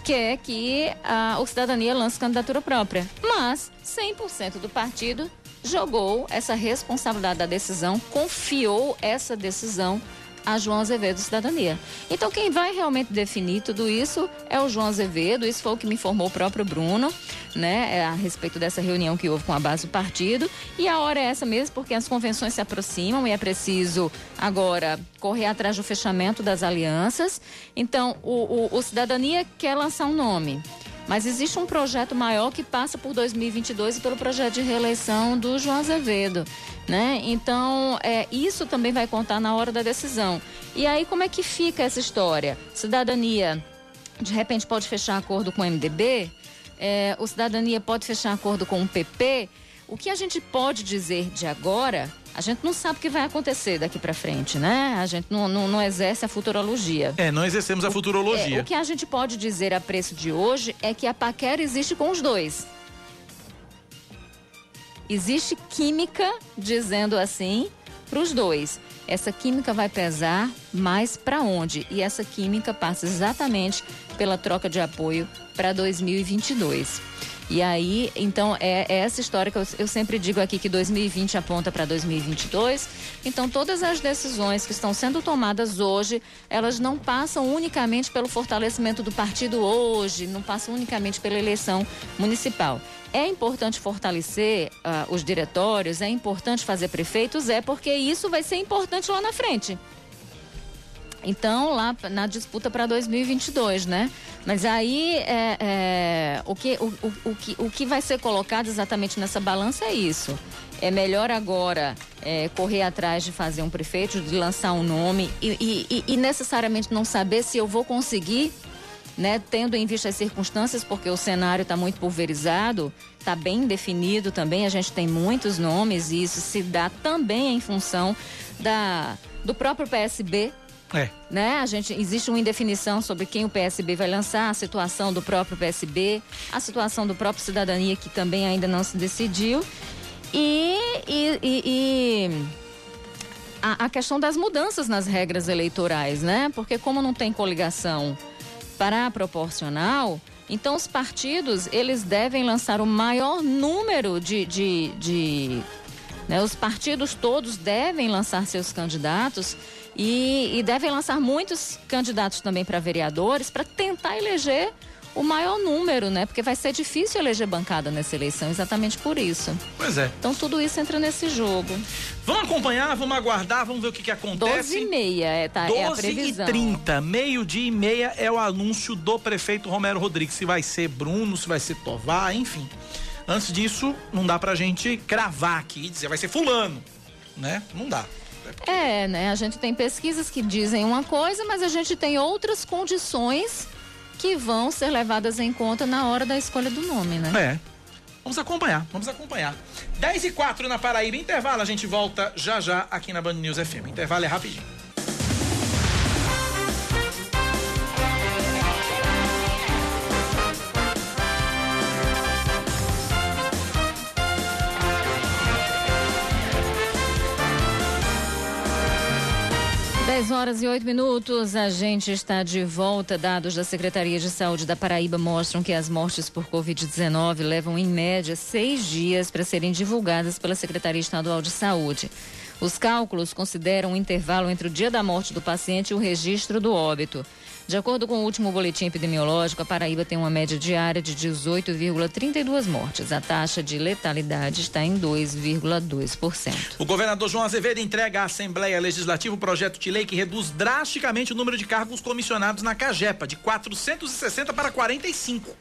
quer que a, o cidadania lance candidatura própria. Mas 100% do partido jogou essa responsabilidade da decisão, confiou essa decisão a João Azevedo Cidadania. Então, quem vai realmente definir tudo isso é o João Azevedo, isso foi o que me informou o próprio Bruno, né, é, a respeito dessa reunião que houve com a base do partido. E a hora é essa mesmo, porque as convenções se aproximam e é preciso agora correr atrás do fechamento das alianças. Então, o, o, o Cidadania quer lançar um nome. Mas existe um projeto maior que passa por 2022 e pelo projeto de reeleição do João Azevedo, né? Então, é, isso também vai contar na hora da decisão. E aí, como é que fica essa história? Cidadania, de repente, pode fechar acordo com o MDB? É, o Cidadania pode fechar acordo com o PP? O que a gente pode dizer de agora a gente não sabe o que vai acontecer daqui para frente, né? A gente não, não, não, exerce a futurologia. É, não exercemos a futurologia. É, o que a gente pode dizer a preço de hoje é que a paquera existe com os dois. Existe química, dizendo assim, para os dois. Essa química vai pesar mais para onde? E essa química passa exatamente pela troca de apoio para 2022. E aí, então, é, é essa história que eu, eu, sempre digo aqui que 2020 aponta para 2022. Então, todas as decisões que estão sendo tomadas hoje, elas não passam unicamente pelo fortalecimento do partido hoje, não passam unicamente pela eleição municipal. É importante fortalecer uh, os diretórios, é importante fazer prefeitos, é porque isso vai ser importante lá na frente. Então, lá na disputa para 2022, né? Mas aí, é, é, o, que, o, o, o, que, o que vai ser colocado exatamente nessa balança é isso. É melhor agora é, correr atrás de fazer um prefeito, de lançar um nome e, e, e necessariamente não saber se eu vou conseguir né, tendo em vista as circunstâncias, porque o cenário está muito pulverizado, está bem definido também, a gente tem muitos nomes e isso se dá também em função da, do próprio PSB é. Né? A gente existe uma indefinição sobre quem o PSB vai lançar, a situação do próprio PSB, a situação do próprio Cidadania que também ainda não se decidiu e, e, e, e a, a, questão das mudanças nas regras eleitorais, né? Porque como não tem coligação para a proporcional, então os partidos eles devem lançar o maior número de, de, de né? Os partidos todos devem lançar seus candidatos e, e devem lançar muitos candidatos também para vereadores para tentar eleger o maior número, né? Porque vai ser difícil eleger bancada nessa eleição, exatamente por isso. Pois é. Então tudo isso entra nesse jogo. Vamos acompanhar, vamos aguardar, vamos ver o que, que acontece. 12 e meia é, tá, 12 é a previsão. e 30, meio-dia e meia é o anúncio do prefeito Romero Rodrigues. Se vai ser Bruno, se vai ser Tovar, enfim. Antes disso, não dá pra gente cravar aqui e dizer vai ser fulano, né? Não dá. É, né? A gente tem pesquisas que dizem uma coisa, mas a gente tem outras condições que vão ser levadas em conta na hora da escolha do nome, né? É. Vamos acompanhar, vamos acompanhar. 10 e 4 na Paraíba, intervalo, a gente volta já já aqui na Band News FM. Intervalo é rapidinho. 10 horas e 8 minutos, a gente está de volta. Dados da Secretaria de Saúde da Paraíba mostram que as mortes por Covid-19 levam, em média, seis dias para serem divulgadas pela Secretaria Estadual de Saúde. Os cálculos consideram o um intervalo entre o dia da morte do paciente e o registro do óbito. De acordo com o último boletim epidemiológico, a Paraíba tem uma média diária de 18,32 mortes. A taxa de letalidade está em 2,2%. O governador João Azevedo entrega à Assembleia Legislativa o projeto de lei que reduz drasticamente o número de cargos comissionados na Cagepa, de 460 para 45.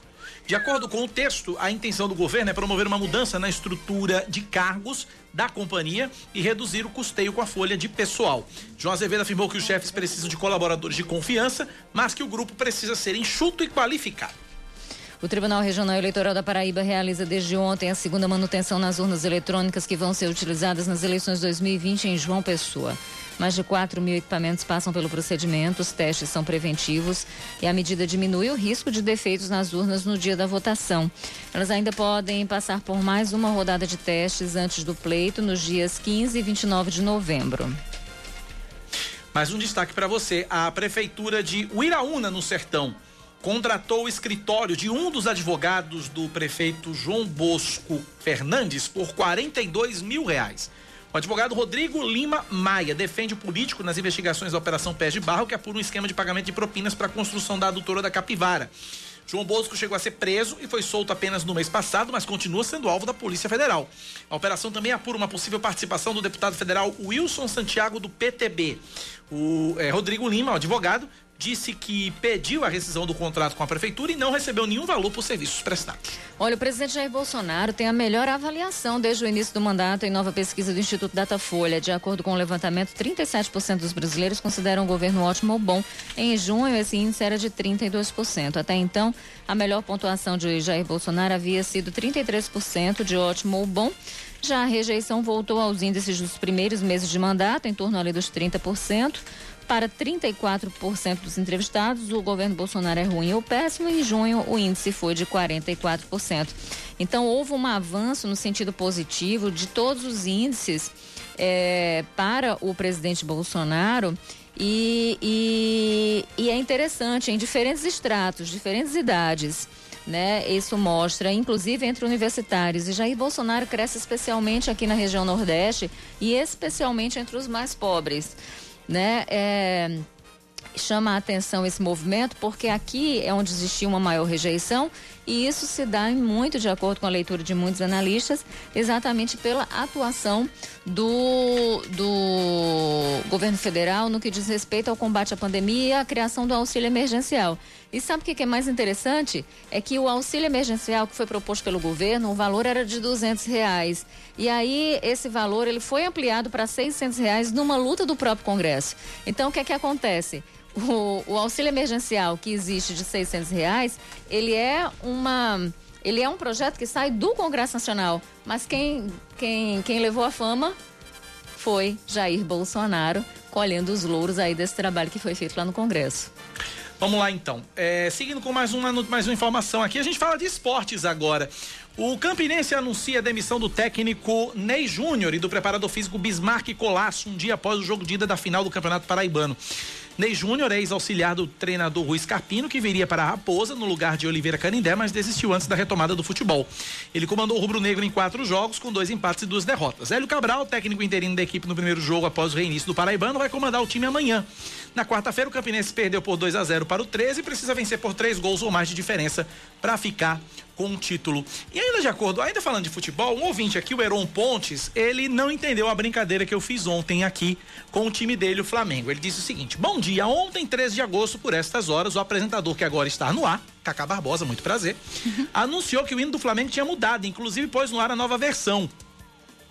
De acordo com o texto, a intenção do governo é promover uma mudança na estrutura de cargos da companhia e reduzir o custeio com a folha de pessoal. João Azevedo afirmou que os chefes precisam de colaboradores de confiança, mas que o grupo precisa ser enxuto e qualificado. O Tribunal Regional Eleitoral da Paraíba realiza desde ontem a segunda manutenção nas urnas eletrônicas que vão ser utilizadas nas eleições 2020 em João Pessoa. Mais de 4 mil equipamentos passam pelo procedimento, os testes são preventivos e a medida diminui o risco de defeitos nas urnas no dia da votação. Elas ainda podem passar por mais uma rodada de testes antes do pleito nos dias 15 e 29 de novembro. Mais um destaque para você: a Prefeitura de Uiraúna, no Sertão, contratou o escritório de um dos advogados do prefeito João Bosco Fernandes por 42 mil reais. O advogado Rodrigo Lima Maia defende o político nas investigações da Operação Pés de Barro, que apura um esquema de pagamento de propinas para a construção da adutora da Capivara. João Bosco chegou a ser preso e foi solto apenas no mês passado, mas continua sendo alvo da Polícia Federal. A operação também apura uma possível participação do deputado federal Wilson Santiago do PTB. O é, Rodrigo Lima, o advogado, disse que pediu a rescisão do contrato com a prefeitura e não recebeu nenhum valor por serviços prestados. Olha, o presidente Jair Bolsonaro tem a melhor avaliação desde o início do mandato em nova pesquisa do Instituto Datafolha. De acordo com o levantamento, 37% dos brasileiros consideram o governo ótimo ou bom. Em junho, esse índice era de 32%. Até então, a melhor pontuação de Jair Bolsonaro havia sido 33% de ótimo ou bom. Já a rejeição voltou aos índices dos primeiros meses de mandato, em torno ali dos 30%. Para 34% dos entrevistados, o governo Bolsonaro é ruim ou péssimo. Em junho, o índice foi de 44%. Então, houve um avanço no sentido positivo de todos os índices é, para o presidente Bolsonaro. E, e, e é interessante, em diferentes estratos, diferentes idades. Né? Isso mostra, inclusive entre universitários. E Jair Bolsonaro cresce especialmente aqui na região Nordeste e especialmente entre os mais pobres né? É, chama a atenção esse movimento porque aqui é onde existia uma maior rejeição e isso se dá muito de acordo com a leitura de muitos analistas, exatamente pela atuação do, do governo federal no que diz respeito ao combate à pandemia e à criação do auxílio emergencial. E sabe o que é mais interessante? É que o auxílio emergencial que foi proposto pelo governo, o valor era de 200 reais. E aí esse valor ele foi ampliado para 600 reais numa luta do próprio Congresso. Então o que é que acontece? O, o auxílio emergencial que existe de 600 reais, ele é uma ele é um projeto que sai do Congresso Nacional, mas quem, quem, quem levou a fama foi Jair Bolsonaro, colhendo os louros aí desse trabalho que foi feito lá no Congresso. Vamos lá então. É, seguindo com mais uma, mais uma informação aqui, a gente fala de esportes agora. O Campinense anuncia a demissão do técnico Ney Júnior e do preparador físico Bismarck Colasso um dia após o jogo de ida da final do Campeonato Paraibano. Ney Júnior, ex-auxiliar do treinador Rui Carpino, que viria para a Raposa no lugar de Oliveira Canindé, mas desistiu antes da retomada do futebol. Ele comandou o rubro-negro em quatro jogos, com dois empates e duas derrotas. Hélio Cabral, técnico interino da equipe no primeiro jogo após o reinício do Paraibano, vai comandar o time amanhã. Na quarta-feira, o Campinense perdeu por 2 a 0 para o 13 e precisa vencer por três gols ou mais de diferença para ficar com o título. E ainda de acordo, ainda falando de futebol, um ouvinte aqui, o Heron Pontes, ele não entendeu a brincadeira que eu fiz ontem aqui com o time dele, o Flamengo. Ele disse o seguinte: Bom dia, ontem, 13 de agosto, por estas horas, o apresentador que agora está no ar, Cacá Barbosa, muito prazer, anunciou que o hino do Flamengo tinha mudado, inclusive pôs no ar a nova versão.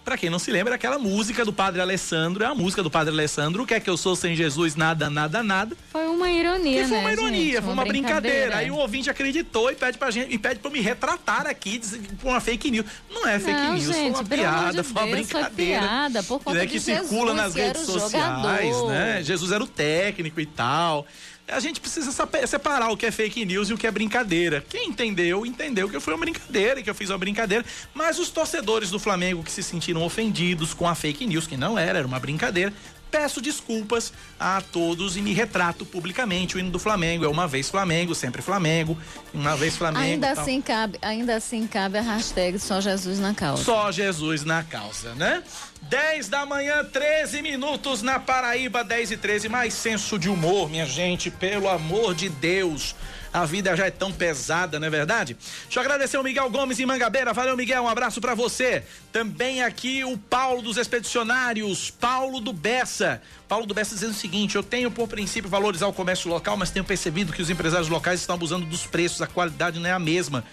Para quem não se lembra, aquela música do Padre Alessandro, é a música do Padre Alessandro, o que é que eu sou sem Jesus, nada, nada, nada. Foi uma ironia, que foi uma né, ironia, gente? foi uma, uma brincadeira. brincadeira. Aí o ouvinte acreditou e pede pra gente, e pede pra me retratar aqui com uma fake news. Não é fake não, news, gente, foi uma piada, de foi uma brincadeira. Foi piada, por conta né, de que Jesus, circula nas redes sociais, jogador. né? Jesus era o técnico e tal a gente precisa separar o que é fake news e o que é brincadeira. Quem entendeu, entendeu que foi uma brincadeira, que eu fiz uma brincadeira. Mas os torcedores do Flamengo que se sentiram ofendidos com a fake news, que não era, era uma brincadeira, peço desculpas a todos e me retrato publicamente. O hino do Flamengo é uma vez Flamengo, sempre Flamengo, uma vez Flamengo. Ainda assim cabe, ainda assim cabe a hashtag só Jesus na causa. Só Jesus na causa, né? 10 da manhã, 13 minutos na Paraíba, 10 e 13. Mais senso de humor, minha gente, pelo amor de Deus. A vida já é tão pesada, não é verdade? Deixa eu agradecer o Miguel Gomes em Mangabeira. Valeu, Miguel. Um abraço para você. Também aqui o Paulo dos Expedicionários, Paulo do Bessa. Paulo do Bessa dizendo o seguinte: eu tenho por princípio valorizar o comércio local, mas tenho percebido que os empresários locais estão abusando dos preços, a qualidade não é a mesma.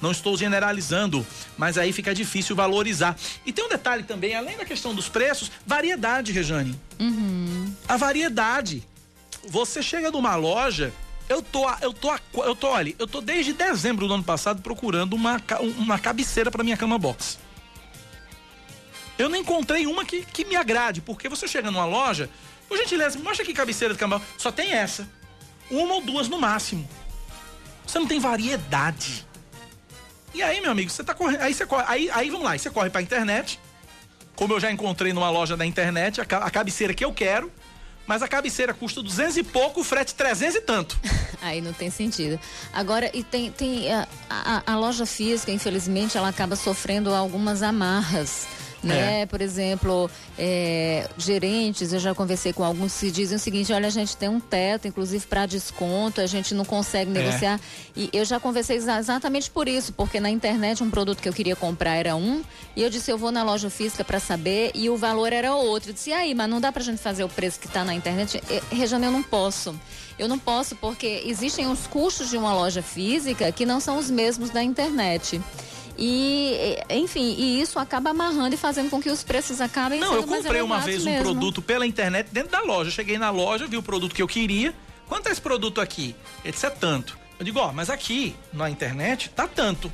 Não estou generalizando, mas aí fica difícil valorizar. E tem um detalhe também, além da questão dos preços, variedade, Rejane. Uhum. A variedade. Você chega numa loja, eu tô, eu tô, eu tô, olha, eu tô desde dezembro do ano passado procurando uma, uma cabeceira para minha cama box. Eu não encontrei uma que, que me agrade, porque você chega numa loja, por gentileza, mostra aqui cabeceira de cama box. Só tem essa. Uma ou duas no máximo. Você não tem variedade. E aí, meu amigo, você tá correndo. Aí você corre. Aí, aí vamos lá, aí você corre pra internet. Como eu já encontrei numa loja da internet, a, a cabeceira que eu quero. Mas a cabeceira custa 200 e pouco, o frete 300 e tanto. Aí não tem sentido. Agora, e tem, tem a, a, a loja física, infelizmente, ela acaba sofrendo algumas amarras né? É. Por exemplo, é, gerentes, eu já conversei com alguns que dizem o seguinte: olha, a gente tem um teto, inclusive para desconto, a gente não consegue é. negociar. É. E eu já conversei exatamente por isso, porque na internet um produto que eu queria comprar era um, e eu disse: eu vou na loja física para saber, e o valor era outro. Eu disse: e aí, mas não dá para a gente fazer o preço que está na internet? Rejane, eu não posso. Eu não posso porque existem os custos de uma loja física que não são os mesmos da internet. E, enfim, e isso acaba amarrando e fazendo com que os preços acabem Não, eu comprei uma vez mesmo. um produto pela internet dentro da loja. Cheguei na loja, vi o produto que eu queria. Quanto é esse produto aqui? Ele disse, é tanto. Eu digo, ó, oh, mas aqui na internet tá tanto.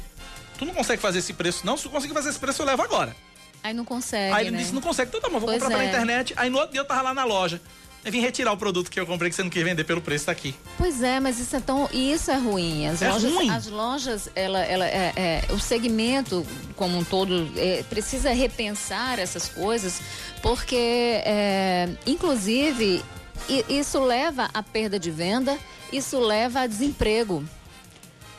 Tu não consegue fazer esse preço, não? Se tu conseguir fazer esse preço, eu levo agora. Aí não consegue. Aí ele né? disse, não consegue. Então tá bom, vou pois comprar é. pela internet. Aí no outro dia eu tava lá na loja. Eu vim retirar o produto que eu comprei que você não quer vender pelo preço daqui. Pois é, mas isso é tão. Isso é ruim. As é lojas, ruim. As lojas, ela, ela, é, é, o segmento como um todo é, precisa repensar essas coisas, porque, é, inclusive, isso leva à perda de venda, isso leva a desemprego.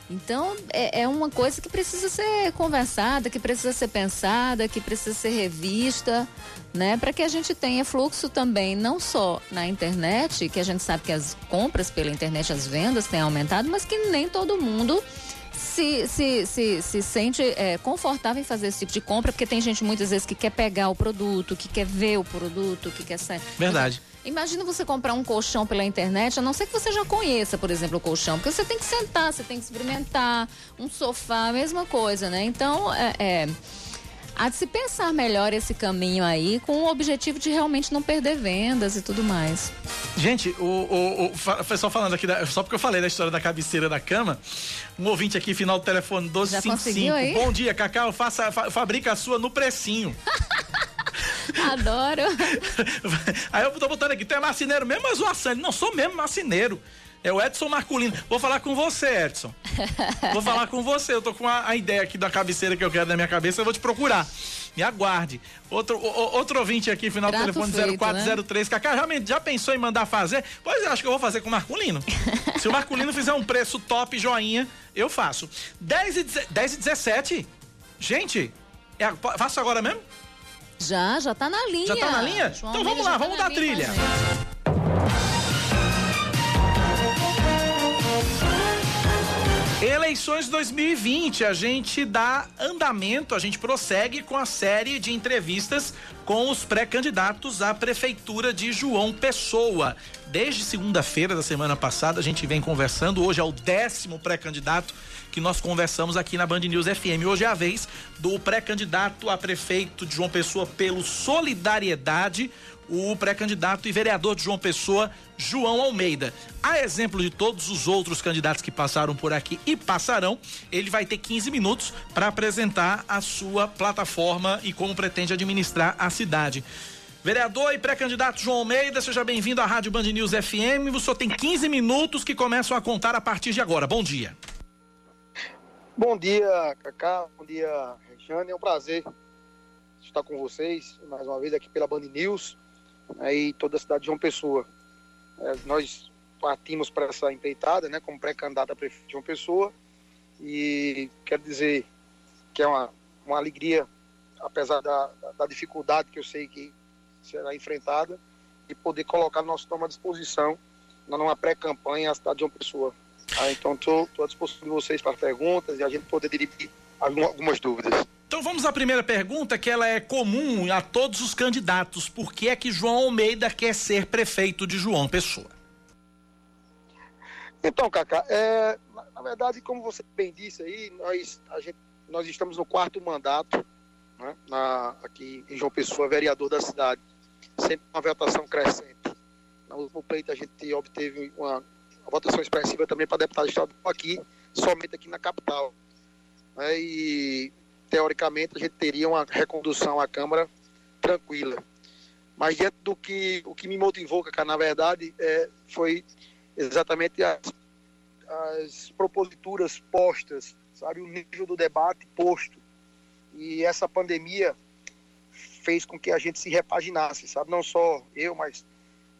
Então, é, é, uma coisa que precisa ser conversada, que precisa ser pensada, que precisa ser revista, né? Para que a gente tenha fluxo também, não só na internet, que a gente sabe que as compras pela internet, as vendas têm aumentado, mas que nem todo mundo se, se, se, se sente é, confortável em fazer esse tipo de compra, porque tem gente muitas vezes que quer pegar o produto, que quer ver o produto, que quer sair. Verdade. Imagina você comprar um colchão pela internet, a não ser que você já conheça, por exemplo, o colchão, porque você tem que sentar, você tem que experimentar, um sofá, a mesma coisa, né? Então, é, é de se pensar melhor esse caminho aí, com o objetivo de realmente não perder vendas e tudo mais. Gente, o, o, o só falando aqui, da, só porque eu falei da história da cabeceira da cama, um ouvinte aqui, final do telefone 1255. Bom dia, Cacau, faça, fa, fabrica a sua no precinho. Adoro. Aí eu tô botando aqui, tu é marceneiro mesmo, mas o Assane, não sou mesmo marceneiro. É o Edson Marculino. Vou falar com você, Edson. Vou falar com você. Eu tô com a, a, ideia aqui da cabeceira que eu quero na minha cabeça. Eu vou te procurar. Me aguarde. Outro, o, outro ouvinte aqui, final Trato do telefone feito, 0403. Né? Cacá, já, já pensou em mandar fazer? Pois é, acho que eu vou fazer com o Marculino. Se o Marculino fizer um preço top, joinha, eu faço. 10 e, 10 e 17? Gente, é, faço agora mesmo? Já, já tá na linha. Já tá na linha? João então vamos lá, tá vamos dar trilha. Eleições 2020, a gente dá andamento, a gente prossegue com a série de entrevistas com os pré-candidatos à prefeitura de João Pessoa. Desde segunda-feira da semana passada a gente vem conversando, hoje é o décimo pré-candidato que nós conversamos aqui na Band News FM. Hoje é a vez do pré-candidato a prefeito de João Pessoa pelo Solidariedade, o pré-candidato e vereador de João Pessoa, João Almeida. A exemplo de todos os outros candidatos que passaram por aqui e passarão, ele vai ter 15 minutos para apresentar a sua plataforma e como pretende administrar a cidade. Vereador e pré-candidato João Almeida, seja bem-vindo à Rádio Band News FM. Você tem 15 minutos que começam a contar a partir de agora. Bom dia. Bom dia, Cacá. Bom dia, Regiane. É um prazer estar com vocês mais uma vez aqui pela Band News né, e toda a cidade de João Pessoa. É, nós partimos para essa empreitada, né, como pré-candidato a prefeito de João Pessoa e quero dizer que é uma, uma alegria, apesar da, da dificuldade que eu sei que será enfrentada, de poder colocar nosso nome à disposição numa pré-campanha a cidade de João Pessoa. Ah, então, estou à disposição de vocês para perguntas e a gente poder dirigir algumas dúvidas. Então vamos à primeira pergunta, que ela é comum a todos os candidatos. Por que é que João Almeida quer ser prefeito de João Pessoa? Então, Cacá, é, na, na, verdade, como você bem disse aí, nós, gente, nós estamos no quarto mandato né, na, aqui em João Pessoa, vereador da cidade, sempre uma votação crescente. Na última pleito a gente obteve uma a votação expressiva também para deputado estadual aqui, somente aqui na capital. É, e, teoricamente, a gente teria uma recondução à Câmara tranquila. Mas diante do que, o que me motivou, que na verdade, é, foi exatamente as, as proposituras postas, sabe, o nível do debate posto. E essa pandemia fez com que a gente se repaginasse, sabe, não só eu, mas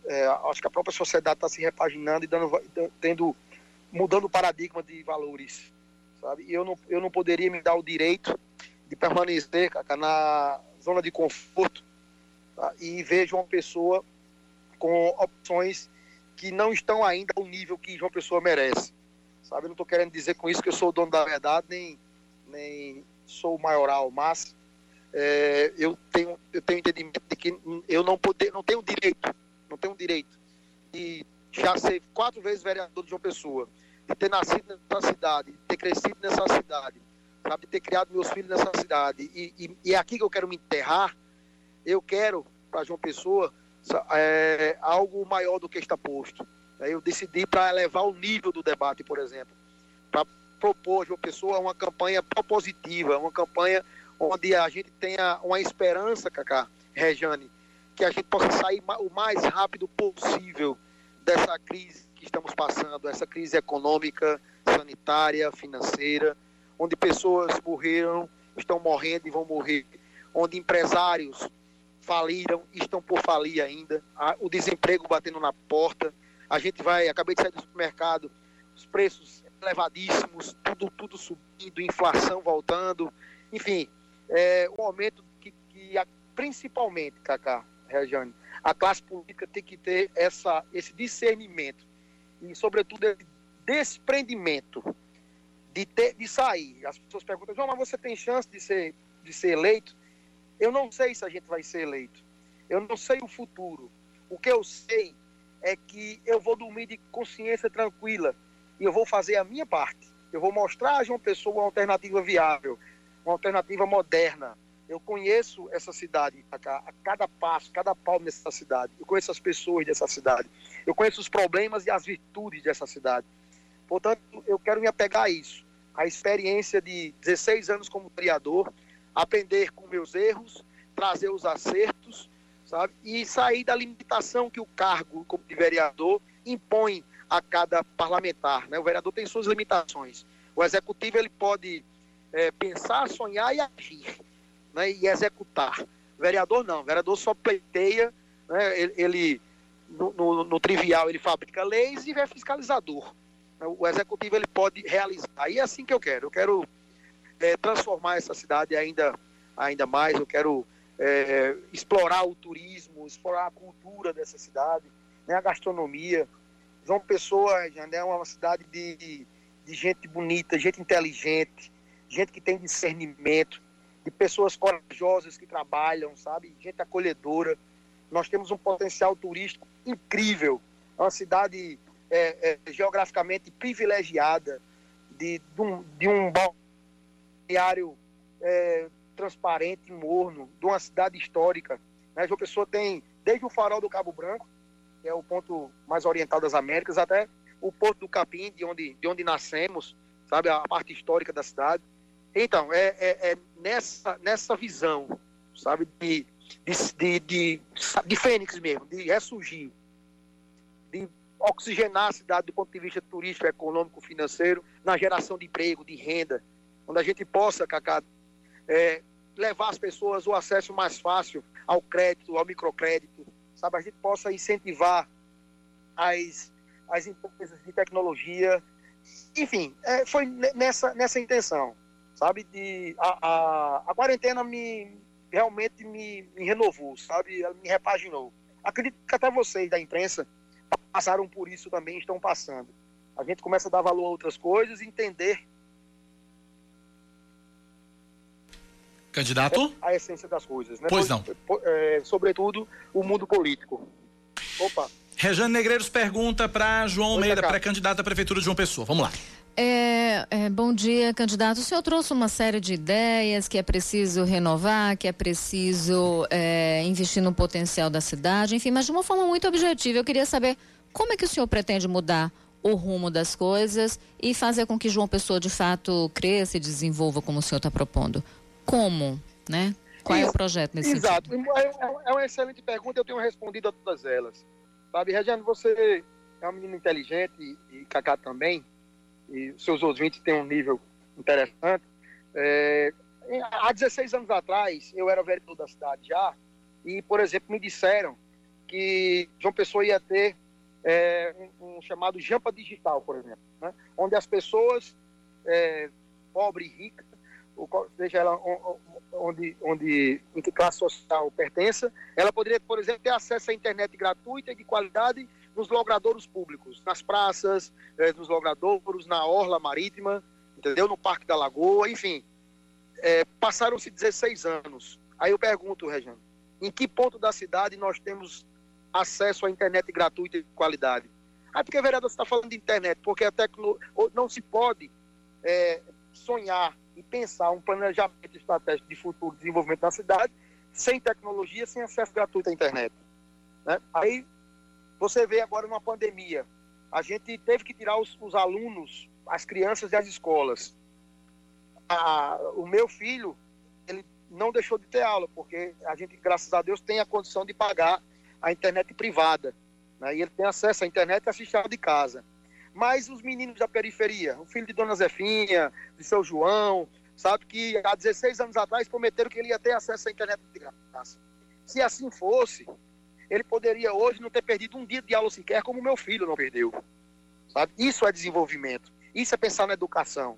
é, acho que a própria sociedade está se repaginando e dando, tendo, mudando o paradigma de valores, sabe? E eu não, eu não poderia me dar o direito de permanecer na zona de conforto tá? e vejo uma pessoa com opções que não estão ainda ao nível que João Pessoa merece. Sabe? Eu não estou querendo dizer com isso que eu sou o dono da verdade, nem, nem sou o maioral, mas é, eu, tenho, eu tenho entendimento de que eu não, poder, não tenho direito, não tenho direito de já ser quatro vezes vereador de João Pessoa, de ter nascido nessa cidade, de ter crescido nessa cidade, sabe, ter criado meus filhos nessa cidade, e, e, e é aqui que eu quero me enterrar, eu quero, para João Pessoa, é, algo maior do que está posto. Eu decidi para elevar o nível do debate, por exemplo, para propor João Pessoa uma campanha propositiva, uma campanha onde a gente tenha uma esperança, Cacá, Rejane, que a gente possa sair o mais rápido possível dessa crise que estamos passando, essa crise econômica, sanitária, financeira, onde pessoas morreram, estão morrendo e vão morrer, onde empresários faliram, estão por falir ainda, o desemprego batendo na porta, a gente vai, acabei de sair do supermercado, os preços elevadíssimos, tudo, tudo subindo, inflação voltando, enfim, é um momento que, que principalmente, Cacá, Regiane, a classe política tem que ter essa, esse discernimento e, sobretudo, esse desprendimento de, ter, de sair. As pessoas perguntam, João, mas você tem chance de ser, de ser eleito? Eu não sei se a gente vai ser eleito. Eu não sei o futuro. O que eu sei é que eu vou dormir de consciência tranquila e eu vou fazer a minha parte. Eu vou mostrar a João Pessoa uma alternativa viável, uma alternativa moderna. Eu conheço essa cidade a cada passo, cada palmo nessa cidade. Eu conheço as pessoas dessa cidade. Eu conheço os problemas e as virtudes dessa cidade. Portanto, eu quero me apegar a isso. A experiência de 16 anos como vereador, aprender com meus erros, trazer os acertos, sabe? E sair da limitação que o cargo como de vereador impõe a cada parlamentar, né? O vereador tem suas limitações. O executivo ele pode é, pensar, sonhar e agir, né? E executar. O vereador não, o vereador só pleiteia, né? Ele, ele no, no, no, trivial ele fabrica leis e é fiscalizador. O executivo ele pode realizar. E é assim que eu quero. Eu quero é, transformar essa cidade ainda, ainda mais. Eu quero é, explorar o turismo, explorar a cultura dessa cidade, né, a gastronomia. João Pessoa já é uma cidade de, de gente bonita, gente inteligente, gente que tem discernimento, de pessoas corajosas que trabalham, sabe? Gente acolhedora. Nós temos um potencial turístico incrível. É uma cidade é, é, geograficamente privilegiada, de, de um, de um balneário é, transparente, morno, de uma cidade histórica. Né? João Pessoa tem, desde o farol do Cabo Branco, que é o ponto mais oriental das Américas, até o Porto do Capim, de onde, de onde nascemos, sabe, a parte histórica da cidade. Então, é, é, é nessa, nessa visão, sabe, de, de, de, de, de Fênix mesmo, de ressurgir, oxigenar a cidade do ponto de vista turístico, econômico, financeiro, na geração de emprego, de renda, onde a gente possa, Cacá, é, levar as pessoas o acesso mais fácil ao crédito, ao microcrédito, sabe? A gente possa incentivar as, as empresas de tecnologia. Enfim, é, foi nessa, nessa intenção, sabe? De, a, a, a quarentena me realmente me, me renovou, sabe? Ela me repaginou. Acredito que até vocês da imprensa passaram por isso também, estão passando. A gente começa a dar valor a outras coisas e entender Candidato? A essência das coisas, né? Pois não. É, sobretudo o mundo político. Opa. Rejane Negreiros pergunta para João Almeida, pré-candidato à Prefeitura de João Pessoa. Vamos lá. É, é, bom dia, candidato. O senhor trouxe uma série de ideias que é preciso renovar, que é preciso é, investir no potencial da cidade, enfim, mas de uma forma muito objetiva. Eu queria saber como é que o senhor pretende mudar o rumo das coisas e fazer com que João Pessoa de fato cresça e desenvolva como o senhor está propondo. Como, né? Qual é o projeto nesse Exato. sentido? É, é uma excelente pergunta, eu tenho respondido a todas elas. Sabe, Regiane, você é uma menina inteligente e, e Cacá também, e seus ouvintes têm um nível interessante. É, há 16 anos atrás, eu era vereador da cidade já, e, por exemplo, me disseram que João Pessoa ia ter é, um, um, chamado Jampa Digital, por exemplo, né? onde as pessoas, é, pobre e rica, seja ela onde, onde, em que classe social pertença, ela poderia, por exemplo, ter acesso à internet gratuita e de qualidade nos logradouros públicos, nas praças, é, nos logradouros, na orla marítima, entendeu? No Parque da Lagoa, enfim. É, Passaram-se 16 anos. Aí eu pergunto, Regiane, em que ponto da cidade nós temos acesso à internet gratuita e de qualidade? Ah, porque, vereador, você está falando de internet, porque a tecno... não se pode é, sonhar e pensar um planejamento estratégico de futuro desenvolvimento da cidade sem tecnologia, sem acesso gratuito à internet. Né? Aí você vê agora uma pandemia, a gente teve que tirar os, os alunos, as crianças das escolas. A, o meu filho, ele não deixou de ter aula, porque a gente, graças a Deus, tem a condição de pagar a internet privada. Né? E ele tem acesso à internet e assiste de casa. Mas os meninos da periferia, o filho de Dona Zefinha, de seu João, sabe que há 16 anos atrás prometeram que ele ia ter acesso à internet de graça. Se assim fosse, ele poderia hoje não ter perdido um dia de aula sequer, como meu filho não perdeu. Sabe? Isso é desenvolvimento. Isso é pensar na educação.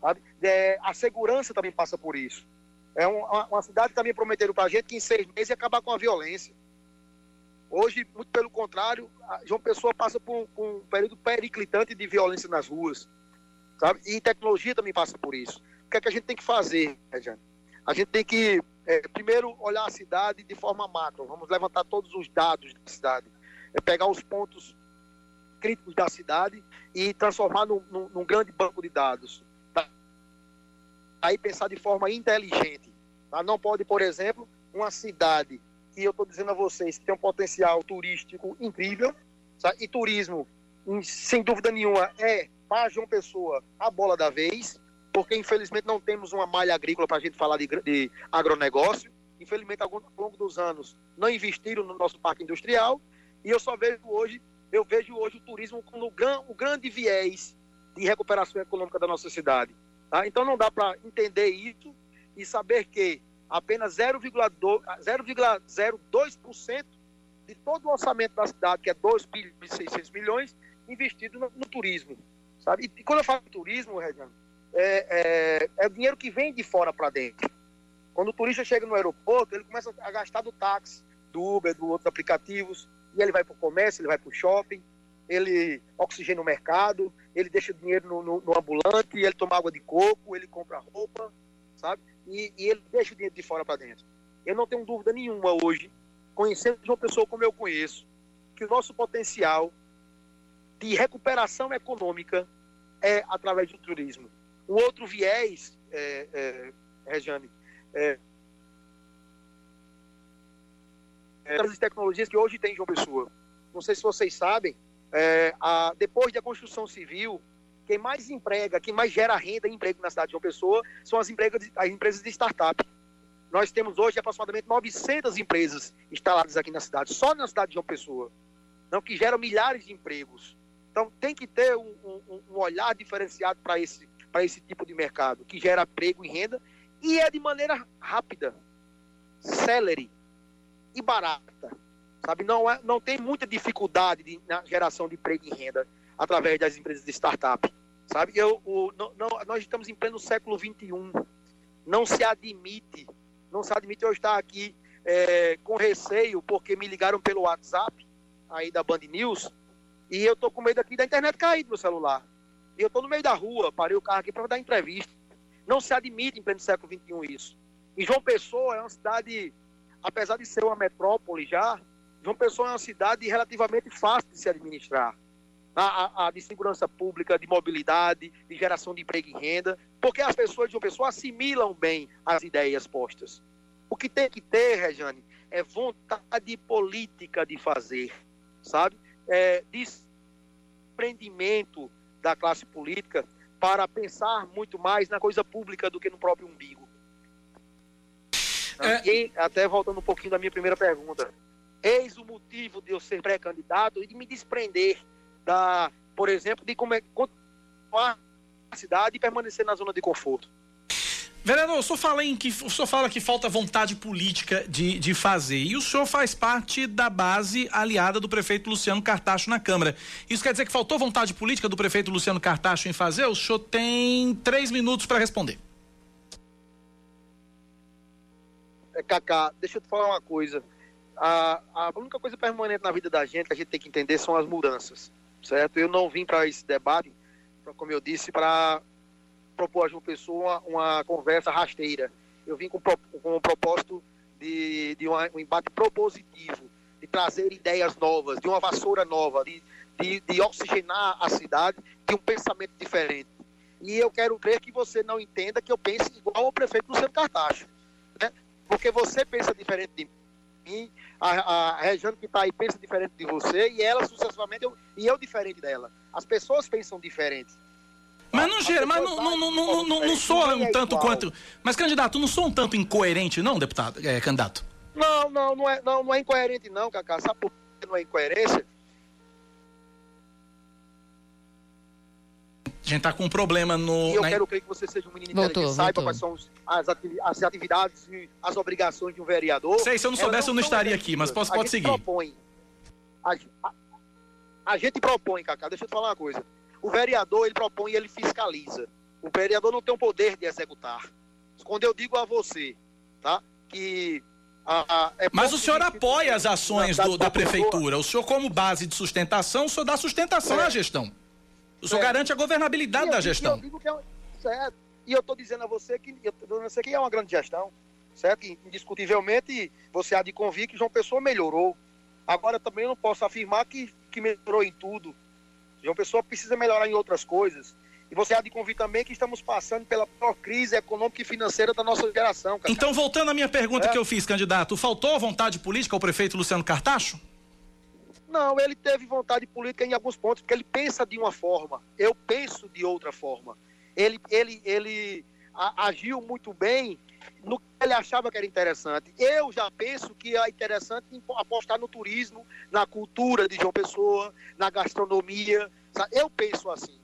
Sabe? É, a segurança também passa por isso. É uma, uma cidade que também prometeram para a gente que em seis meses ia acabar com a violência. Hoje, muito pelo contrário, João Pessoa passa por, por, um período periclitante de violência nas ruas. Sabe? E tecnologia também passa por isso. O que é que a gente tem que fazer, Regiane? A gente tem que, é, primeiro, olhar a cidade de forma macro. Vamos levantar todos os dados da cidade. É pegar os pontos críticos da cidade e transformar num, num, num grande banco de dados. Tá? Aí pensar de forma inteligente. Tá? Não pode, por exemplo, uma cidade que eu estou dizendo a vocês que tem um potencial turístico incrível, sabe? e turismo, sem dúvida nenhuma, é para João Pessoa a bola da vez, porque infelizmente não temos uma malha agrícola para a gente falar de, de agronegócio. Infelizmente, ao longo dos anos, não investiram no nosso parque industrial, e eu só vejo hoje, eu vejo hoje o turismo como o grande viés de recuperação econômica da nossa cidade. Tá? Então não dá para entender isso e saber que apenas 0,02% de todo o orçamento da cidade, que é 2 bilhões e 600 milhões, investido no, no, turismo. Sabe? E quando eu falo turismo, é, é, é o dinheiro que vem de fora para dentro. Quando o turista chega no aeroporto, ele começa a gastar do táxi, do Uber, do outros aplicativos, e ele vai para o comércio, ele vai para o shopping, ele oxigena o mercado, ele deixa dinheiro no, no, no ambulante, ele toma água de coco, ele compra roupa, sabe? E, e ele deixa o dinheiro de fora para dentro. Eu não tenho dúvida nenhuma hoje, conhecendo uma pessoa como eu conheço, que o nosso potencial de recuperação econômica é através do turismo. Um outro viés, é, é, Regiane, é, é, as tecnologias que hoje tem em João Pessoa. Não sei se vocês sabem, é, a, depois da construção civil, quem mais emprega, quem mais gera renda e emprego na cidade de João Pessoa são as, empregas, as empresas de startup. Nós temos hoje aproximadamente 900 empresas instaladas aqui na cidade, só na cidade de João Pessoa, não, que geram milhares de empregos. Então tem que ter um, um, um olhar diferenciado para esse, esse tipo de mercado, que gera emprego e renda, e é de maneira rápida, celery e barata. Sabe? Não, é, não tem muita dificuldade de, na geração de emprego e renda através das empresas de startup. Sabe? Eu, o, não, não, nós estamos em pleno século XXI. Não se admite, não se admite eu estar aqui é, com receio, porque me ligaram pelo WhatsApp aí da Band News, e eu tô com medo aqui da internet cair do meu celular. E eu tô no meio da rua, parei o carro aqui para dar entrevista. Não se admite em pleno século XXI isso. E João Pessoa é uma cidade, apesar de ser uma metrópole já, João Pessoa é uma cidade relativamente fácil de se administrar a, a, de segurança pública, de mobilidade, de geração de emprego e renda, porque as pessoas de uma pessoa assimilam bem as ideias postas. O que tem que ter, Rejane, é vontade política de fazer, sabe? É, desprendimento da classe política para pensar muito mais na coisa pública do que no próprio umbigo. É... E até voltando um pouquinho da minha primeira pergunta, eis o motivo de eu ser pré-candidato e de me desprender da, por exemplo, de como é continuar a cidade e permanecer na zona de conforto. Vereador, o senhor fala, em que, o senhor fala que falta vontade política de, de fazer. E o senhor faz parte da base aliada do prefeito Luciano Cartacho na Câmara. Isso quer dizer que faltou vontade política do prefeito Luciano Cartacho em fazer? O senhor tem três minutos para responder. É, Cacá, deixa eu te falar uma coisa. A, a única coisa permanente na vida da gente que a gente tem que entender são as mudanças, certo? Eu não vim para esse debate, como eu disse, para propor a João Pessoa uma, uma conversa rasteira. Eu vim com, com o propósito de, de uma, um embate propositivo, de trazer ideias novas, de uma vassoura nova, de, de, de oxigenar a cidade, de um pensamento diferente. E eu quero crer que você não entenda que eu pense igual ao prefeito Luciano Cartacho. Né? Porque você pensa diferente de mim, a, a Regiane que está aí pensa diferente de você, e ela sucessivamente, eu, e eu diferente dela. As pessoas pensam diferentes. Mas não gera, mas não, não, não, não, não, não sou um tanto quanto. Mas, candidato, não sou um tanto incoerente, não, deputado, é, candidato? Não, não, não é, não, não é incoerente, não, Cacá. Sabe por que não é incoerência? Gente tá com um problema no. E eu na... quero crer que você seja um menino voltou, inteligente, saiba quais são as, as atividades e as obrigações de um vereador. Sei, se eu não soubesse, não eu não estaria aqui, mas posso, pode seguir. Propõe, a, a, a gente propõe, Cacá, deixa eu te falar uma coisa. O vereador, ele propõe e ele fiscaliza. O vereador não tem o poder de executar. Quando eu digo a você, tá, que a, a, é Mas o senhor apoia as ações do, da prefeitura. O senhor, como base de sustentação, o senhor dá sustentação é. à gestão. O senhor é. garante a governabilidade da gestão. E eu, que é, certo. E eu estou dizendo a você que eu você que é uma grande gestão. Certo? Indiscutivelmente, você há de convir que João Pessoa melhorou. Agora também não posso afirmar que, que melhorou em tudo. João Pessoa precisa melhorar em outras coisas. E você há de convir também que estamos passando pela pior crise econômica e financeira da nossa geração. Cacá. Então, voltando à minha pergunta é. que eu fiz, candidato, faltou vontade política ao prefeito Luciano Cartacho? Não, ele teve vontade política em alguns pontos, porque ele pensa de uma forma, eu penso de outra forma. Ele, ele, ele agiu muito bem no que ele achava que era interessante. Eu já penso que é interessante apostar no turismo, na cultura de João Pessoa, na gastronomia. Sabe? Eu penso assim.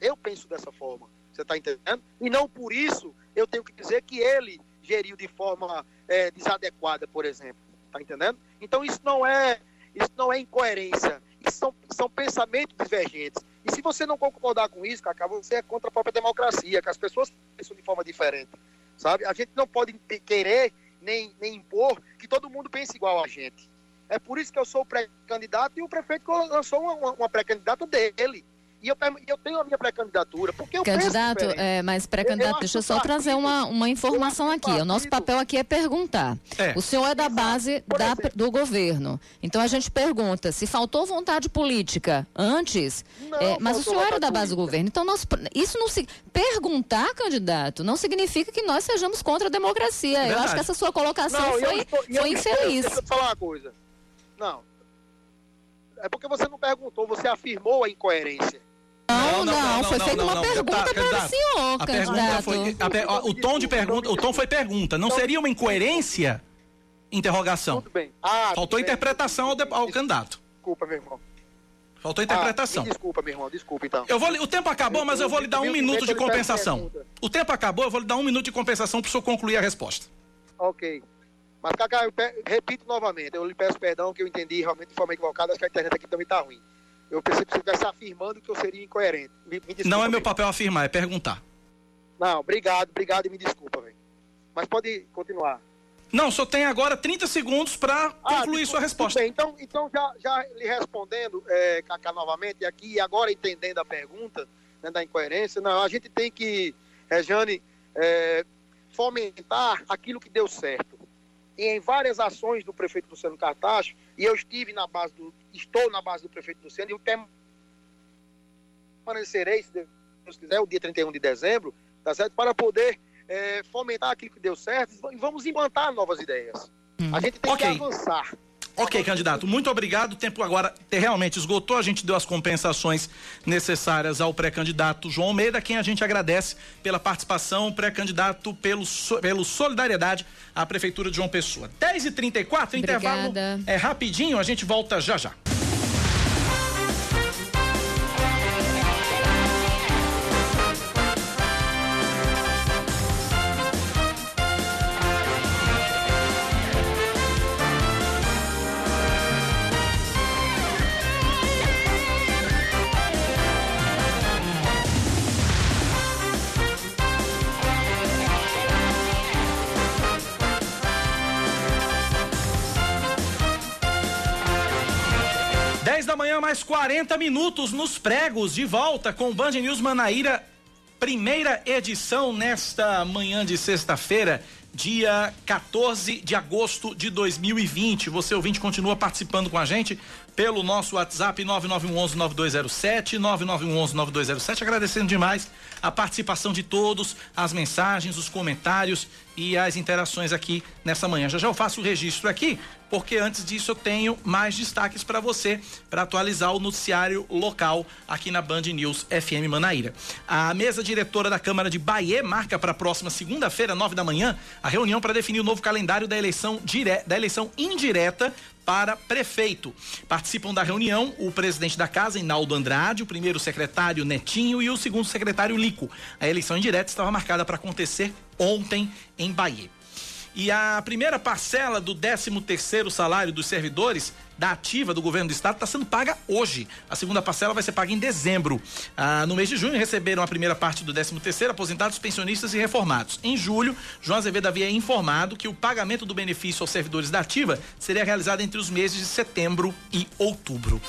Eu penso dessa forma. Você está entendendo? E não por isso eu tenho que dizer que ele geriu de forma é, desadequada, por exemplo. Está entendendo? Então isso não é isso não é incoerência. Isso são, são pensamentos divergentes. E se você não concordar com isso, Cacá, você é contra a própria democracia, que as pessoas pensam de forma diferente sabe? A gente não pode querer nem, nem impor que todo mundo pense igual a gente. É por isso que eu sou pré-candidato e o prefeito lançou uma, uma pré-candidata dele. E eu, eu tenho a minha pré-candidatura, porque eu Candidato, é, mas pré-candidato, deixa eu só partido, trazer uma, uma informação aqui. O nosso papel aqui é perguntar. É. O senhor é da base da, do governo. Então a gente pergunta se faltou vontade política antes, não, é, mas o senhor era da base política. do governo. Então nós, isso não se. Perguntar, candidato, não significa que nós sejamos contra a democracia. É eu acho que essa sua colocação não, foi, estou, foi infeliz. Deixa eu te falar uma coisa. Não. É porque você não perguntou, você afirmou a incoerência. Não, não, não, não foi feita uma pergunta para o senhor, a pergunta foi, a, o tom de pergunta, o tom foi pergunta. Não seria uma incoerência? Interrogação. Tudo bem. Ah, Faltou interpretação ao, ao candidato. Desculpa, meu irmão. Faltou interpretação. Ah, desculpa, meu irmão, desculpa então. Eu vou, o tempo acabou, mas eu vou lhe dar um minuto de compensação. O tempo acabou, eu vou lhe dar um minuto de compensação para o senhor concluir a resposta. Ok. Mas, Cacá, eu repito novamente, eu lhe peço perdão que eu entendi realmente de forma equivocada, acho que a internet aqui também está ruim. Eu pensei que você estivesse afirmando que eu seria incoerente. Me, me desculpa, não é meu papel afirmar, é perguntar. Não, obrigado, obrigado e me desculpa, velho. Mas pode continuar. Não, só tem agora 30 segundos para ah, concluir sua resposta. Bem, então, então já, já lhe respondendo, é, Cacá, novamente, aqui, agora entendendo a pergunta né, da incoerência, não, a gente tem que, Rejane, é, fomentar aquilo que deu certo. E em várias ações do prefeito Luciano Cartacho, e eu estive na base do, estou na base do prefeito Luciano, e o tema permanecerei, se Deus quiser, o dia 31 de dezembro, tá certo? Para poder é, fomentar aquilo que deu certo e vamos implantar novas ideias. Hum. A gente tem okay. que avançar. Ok, candidato, muito obrigado. O tempo agora realmente esgotou. A gente deu as compensações necessárias ao pré-candidato João Almeida, quem a gente agradece pela participação, pré-candidato pelo, pelo Solidariedade à Prefeitura de João Pessoa. 10h34, intervalo é rapidinho, a gente volta já já. 40 minutos nos pregos, de volta com o Band News Manaíra, primeira edição nesta manhã de sexta-feira, dia 14 de agosto de 2020. Você ouvinte continua participando com a gente pelo nosso WhatsApp 9911-9207, 9911-9207. Agradecendo demais a participação de todos, as mensagens, os comentários e as interações aqui nessa manhã. Já já eu faço o registro aqui, porque antes disso eu tenho mais destaques para você, para atualizar o noticiário local aqui na Band News FM Manaíra. A mesa diretora da Câmara de Bahia marca para a próxima segunda-feira, nove da manhã, a reunião para definir o novo calendário da eleição, dire... da eleição indireta para prefeito. Participam da reunião o presidente da casa, Inaldo Andrade, o primeiro secretário Netinho e o segundo secretário Lico. A eleição indireta estava marcada para acontecer ontem em Bahia. E a primeira parcela do 13 terceiro salário dos servidores da ativa do governo do estado está sendo paga hoje. A segunda parcela vai ser paga em dezembro. Ah, no mês de junho receberam a primeira parte do 13 terceiro aposentados, pensionistas e reformados. Em julho, João Azevedo havia informado que o pagamento do benefício aos servidores da ativa seria realizado entre os meses de setembro e outubro.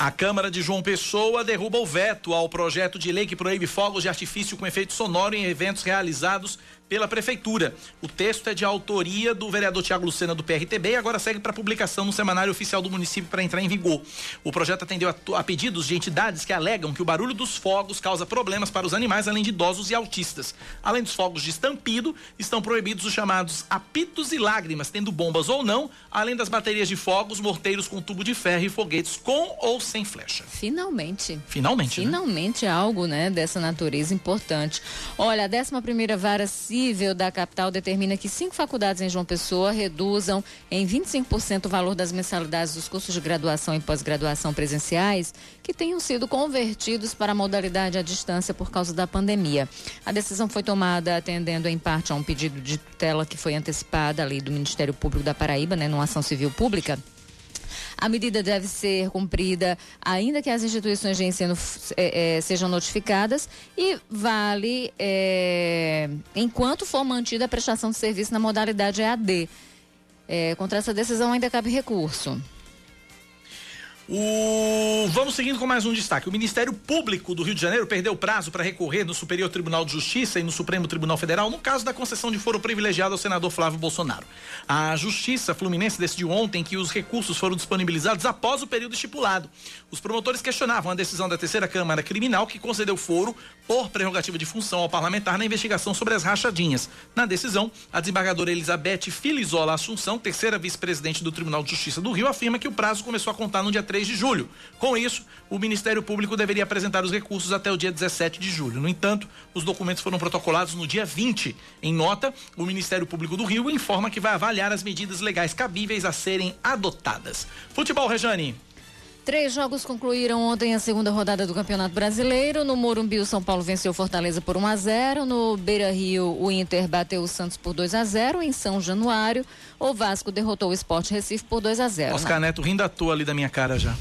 A Câmara de João Pessoa derruba o veto ao projeto de lei que proíbe fogos de artifício com efeito sonoro em eventos realizados pela Prefeitura. O texto é de autoria do vereador Tiago Lucena do PRTB e agora segue para publicação no Semanário Oficial do município para entrar em vigor. O projeto atendeu a, a, pedidos de entidades que alegam que o barulho dos fogos causa problemas para os animais, além de idosos e autistas. Além dos fogos de estampido, estão proibidos os chamados apitos e lágrimas, tendo bombas ou não, além das baterias de fogos, morteiros com tubo de ferro e foguetes com ou sem flecha. Finalmente. Finalmente. Né? Finalmente né? algo, né, dessa natureza importante. Olha, a 11 primeira vara se nível da capital determina que cinco faculdades em João Pessoa reduzam em 25% o valor das mensalidades dos cursos de graduação e pós-graduação presenciais que tenham sido convertidos para a modalidade à distância por causa da pandemia. A decisão foi tomada atendendo em parte a um pedido de tutela que foi antecipada ali do Ministério Público da Paraíba, né, numa ação civil pública. A medida deve ser cumprida ainda que as instituições de ensino é, é, sejam notificadas e vale é, enquanto for mantida a prestação de serviço na modalidade EAD. É, contra essa decisão ainda cabe recurso. O... Vamos seguindo com mais um destaque. O Ministério Público do Rio de Janeiro perdeu prazo para recorrer no Superior Tribunal de Justiça e no Supremo Tribunal Federal no caso da concessão de foro privilegiado ao senador Flávio Bolsonaro. A Justiça Fluminense decidiu ontem que os recursos foram disponibilizados após o período estipulado. Os promotores questionavam a decisão da terceira Câmara Criminal que concedeu foro por prerrogativa de função ao parlamentar na investigação sobre as rachadinhas. Na decisão, a desembargadora Elizabeth Filizola Assunção, terceira vice-presidente do Tribunal de Justiça do Rio, afirma que o prazo começou a contar no dia 3 de julho. Com isso, o Ministério Público deveria apresentar os recursos até o dia 17 de julho. No entanto, os documentos foram protocolados no dia 20. Em nota, o Ministério Público do Rio informa que vai avaliar as medidas legais cabíveis a serem adotadas. Futebol, Rejane. Três jogos concluíram ontem a segunda rodada do Campeonato Brasileiro. No Morumbi, o São Paulo venceu Fortaleza por 1 a 0. No Beira Rio, o Inter bateu o Santos por 2 a 0. Em São Januário, o Vasco derrotou o Sport Recife por 2 a 0. Oscar. Neto rindo à toa ali da minha cara já.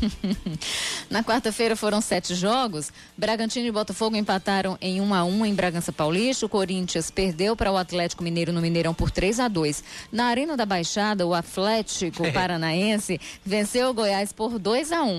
Na quarta-feira foram sete jogos. Bragantino e Botafogo empataram em 1 a 1 em Bragança Paulista. O Corinthians perdeu para o Atlético Mineiro no Mineirão por 3 a 2. Na Arena da Baixada, o Atlético Paranaense venceu o Goiás por 2 a 1.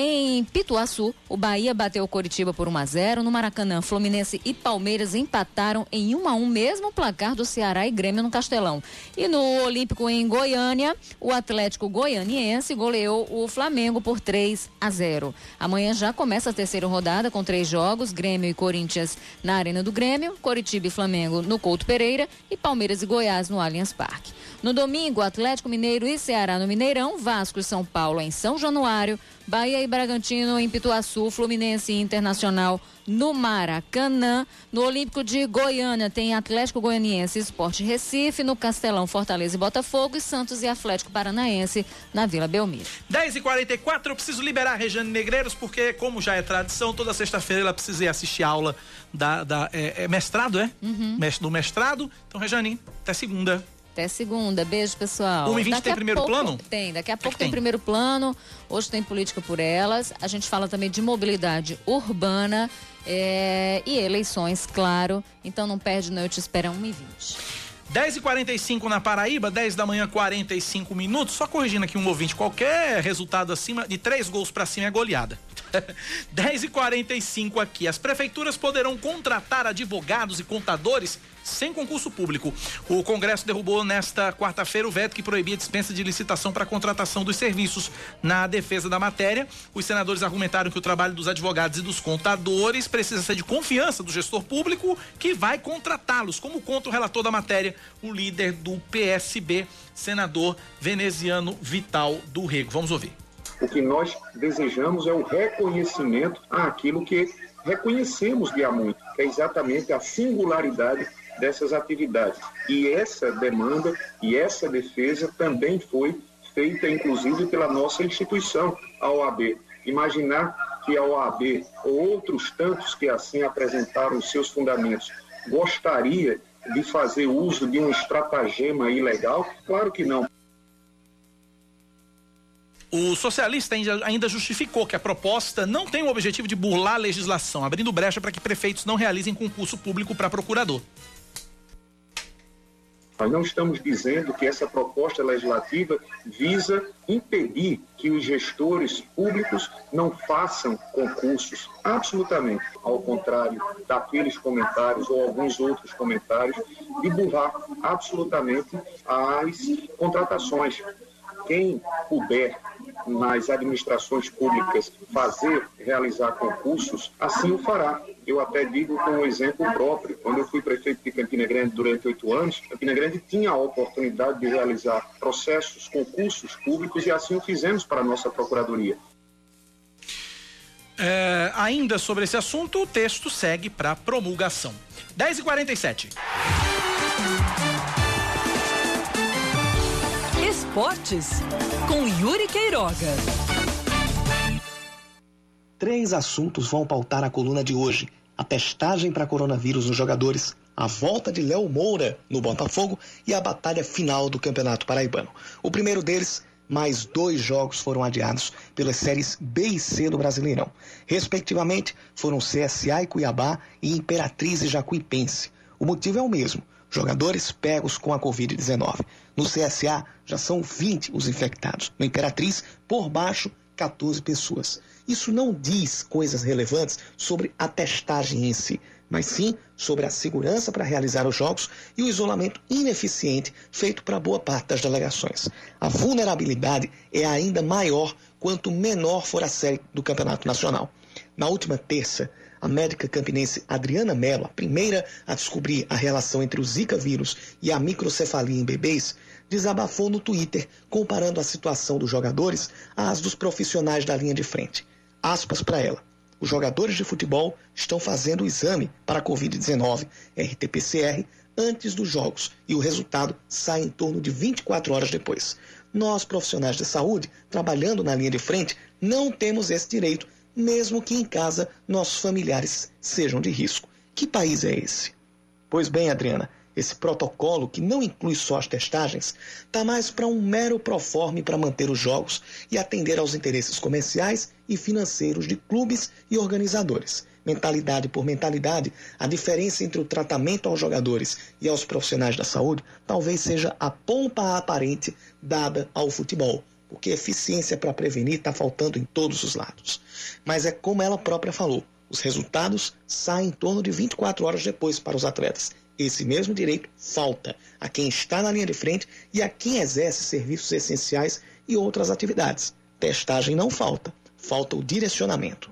Em Pituaçu, o Bahia bateu o Coritiba por 1 a 0. No Maracanã, Fluminense e Palmeiras empataram em 1 a 1, mesmo placar do Ceará e Grêmio no Castelão. E no Olímpico em Goiânia, o Atlético Goianiense goleou o Flamengo por 3 a 0. Amanhã já começa a terceira rodada com três jogos: Grêmio e Corinthians na Arena do Grêmio, Coritiba e Flamengo no Couto Pereira e Palmeiras e Goiás no Allianz Parque. No domingo, Atlético Mineiro e Ceará no Mineirão, Vasco e São Paulo em São Januário, Bahia e Bragantino em Pituaçu, Fluminense e Internacional no Maracanã. No Olímpico de Goiânia tem Atlético Goianiense Esporte Recife, no Castelão Fortaleza e Botafogo e Santos e Atlético Paranaense na Vila Belmiro. 10 e 44 eu preciso liberar a Regiane Negreiros porque, como já é tradição, toda sexta-feira ela precisa ir assistir aula da, da é, é mestrado, é? Uhum. Do mestrado. Então, Regiane, até segunda. Até segunda. Beijo, pessoal. 1 e 20 Daqui tem a primeiro pouco- plano? Tem, daqui a pouco tem tem? primeiro plano. Hoje tem política por elas. A gente fala também de mobilidade urbana é, e eleições, claro. Então não perde, não. Eu te espero 1 e 20 10 e 45 na Paraíba, 10 da manhã, 45 minutos. Só corrigindo aqui um ouvinte, qualquer resultado acima de três gols pra cima é goleada. 10 e 45 aqui. As prefeituras poderão contratar advogados e contadores sem concurso público. O Congresso derrubou nesta quarta-feira o veto que proibia dispensa de licitação para contratação dos serviços. Na defesa da matéria, os senadores argumentaram que o trabalho dos advogados e dos contadores precisa ser de confiança do gestor público que vai contratá-los, como conta o relator da matéria, o líder do PSB, senador veneziano Vital do Rego. Vamos ouvir. O que nós desejamos é o reconhecimento àquilo que reconhecemos de há muito, que é exatamente a singularidade dessas atividades. E essa demanda e essa defesa também foi feita, inclusive, pela nossa instituição, a OAB. Imaginar que a OAB ou outros tantos que assim apresentaram seus fundamentos gostaria de fazer uso de um estratagema ilegal? Claro que não. O socialista ainda justificou que a proposta não tem o objetivo de burlar a legislação, abrindo brecha para que prefeitos não realizem concurso público para procurador. Nós não estamos dizendo que essa proposta legislativa visa impedir que os gestores públicos não façam concursos. Absolutamente. Ao contrário daqueles comentários ou alguns outros comentários, de burlar absolutamente as contratações. Quem puder nas administrações públicas fazer, realizar concursos, assim o fará. Eu até digo com um exemplo próprio. Quando eu fui prefeito de Campina Grande durante oito anos, Campina Grande tinha a oportunidade de realizar processos, concursos públicos e assim o fizemos para a nossa Procuradoria. É, ainda sobre esse assunto, o texto segue para promulgação. 10 Esportes com Yuri Queiroga. Três assuntos vão pautar a coluna de hoje: a testagem para coronavírus nos jogadores, a volta de Léo Moura no Botafogo e a batalha final do Campeonato Paraibano. O primeiro deles, mais dois jogos foram adiados pelas séries B e C do Brasileirão. Respectivamente, foram CSA e Cuiabá e Imperatriz e Jacuipense. O motivo é o mesmo: jogadores pegos com a Covid-19. No CSA, já são 20 os infectados. No Imperatriz, por baixo, 14 pessoas. Isso não diz coisas relevantes sobre a testagem em si, mas sim sobre a segurança para realizar os jogos e o isolamento ineficiente feito para boa parte das delegações. A vulnerabilidade é ainda maior quanto menor for a série do Campeonato Nacional. Na última terça, a médica campinense Adriana Mello, a primeira a descobrir a relação entre o Zika vírus e a microcefalia em bebês, desabafou no Twitter comparando a situação dos jogadores às dos profissionais da linha de frente. Aspas para ela. Os jogadores de futebol estão fazendo o exame para a Covid-19, RT-PCR, antes dos jogos e o resultado sai em torno de 24 horas depois. Nós, profissionais de saúde, trabalhando na linha de frente, não temos esse direito, mesmo que em casa nossos familiares sejam de risco. Que país é esse? Pois bem, Adriana, esse protocolo, que não inclui só as testagens, está mais para um mero proforme para manter os jogos e atender aos interesses comerciais e financeiros de clubes e organizadores. Mentalidade por mentalidade, a diferença entre o tratamento aos jogadores e aos profissionais da saúde talvez seja a pompa aparente dada ao futebol, porque eficiência para prevenir está faltando em todos os lados. Mas é como ela própria falou: os resultados saem em torno de 24 horas depois para os atletas. Esse mesmo direito falta a quem está na linha de frente e a quem exerce serviços essenciais e outras atividades. Testagem não falta, falta o direcionamento.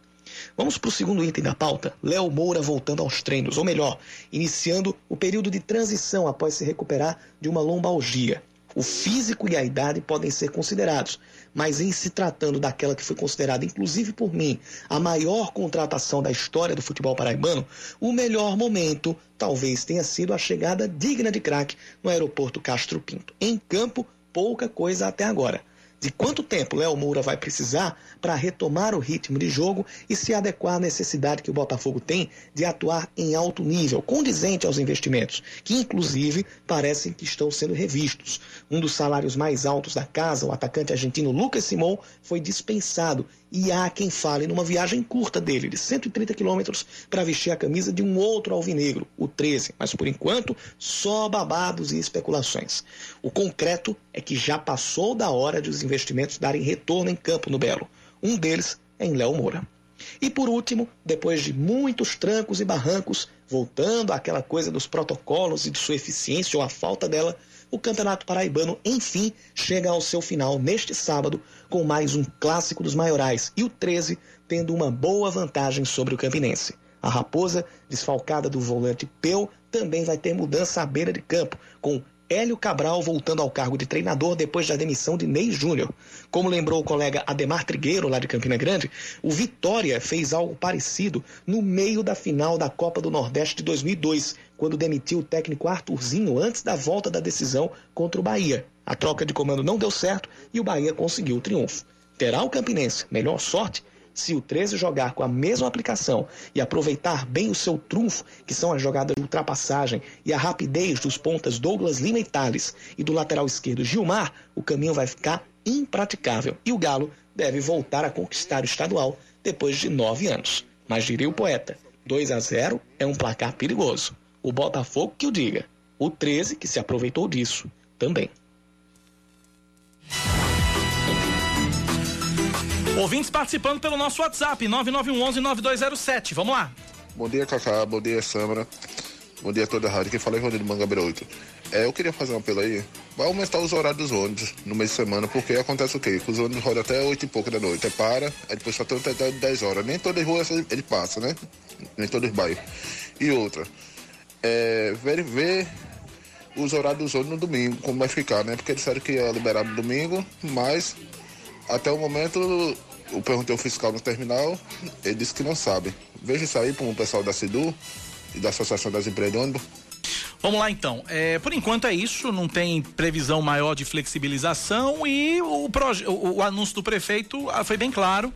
Vamos para o segundo item da pauta. Léo Moura voltando aos treinos, ou melhor, iniciando o período de transição após se recuperar de uma lombalgia. O físico e a idade podem ser considerados, mas em se tratando daquela que foi considerada, inclusive por mim, a maior contratação da história do futebol paraibano, o melhor momento talvez tenha sido a chegada digna de craque no aeroporto Castro Pinto. Em campo, pouca coisa até agora. De quanto tempo Léo Moura vai precisar para retomar o ritmo de jogo e se adequar à necessidade que o Botafogo tem de atuar em alto nível, condizente aos investimentos, que inclusive parecem que estão sendo revistos. Um dos salários mais altos da casa, o atacante argentino Lucas Simon, foi dispensado e há quem fale numa viagem curta dele, de 130 quilômetros, para vestir a camisa de um outro alvinegro, o 13. Mas por enquanto, só babados e especulações. O concreto é que já passou da hora de os investimentos darem retorno em campo no Belo. Um deles é em Léo Moura. E por último, depois de muitos trancos e barrancos, voltando àquela coisa dos protocolos e de sua eficiência ou a falta dela, o Campeonato Paraibano, enfim, chega ao seu final neste sábado com mais um clássico dos maiorais e o 13 tendo uma boa vantagem sobre o Campinense. A Raposa, desfalcada do volante Peu, também vai ter mudança à beira de campo, com Hélio Cabral voltando ao cargo de treinador depois da demissão de Ney Júnior. Como lembrou o colega Ademar Trigueiro, lá de Campina Grande, o Vitória fez algo parecido no meio da final da Copa do Nordeste de 2002, quando demitiu o técnico Arthurzinho antes da volta da decisão contra o Bahia. A troca de comando não deu certo e o Bahia conseguiu o triunfo. Terá o Campinense melhor sorte se o 13 jogar com a mesma aplicação e aproveitar bem o seu trunfo, que são as jogadas de ultrapassagem e a rapidez dos pontas Douglas Lima e Thales e do lateral esquerdo Gilmar, o caminho vai ficar impraticável e o Galo deve voltar a conquistar o estadual depois de nove anos. Mas diria o poeta, 2 a 0 é um placar perigoso. O Botafogo que o diga. O 13 que se aproveitou disso também. Ouvintes participando pelo nosso WhatsApp, 9911-9207. Vamos lá. Bom dia, Cacá. Bom dia, Samara. Bom dia a toda a rádio. Quem fala é de Mangabeira 8. É, eu queria fazer um apelo aí. Vai aumentar os horários dos ônibus no mês de semana, porque acontece o quê? Que os ônibus rodam até 8 e pouco da noite. Aí para, aí depois só tem até 10 horas. Nem todas as ruas ele passa, né? Nem todos os bairros. E outra, é, ver, ver os horários dos no domingo, como vai ficar, né? Porque disseram que ia liberar no domingo, mas até o momento eu perguntei ao fiscal no terminal, ele disse que não sabe. Veja isso aí para o pessoal da CIDU e da Associação das Empresas de Ônibus. Vamos lá então. É, por enquanto é isso, não tem previsão maior de flexibilização e o, o, o anúncio do prefeito ah, foi bem claro,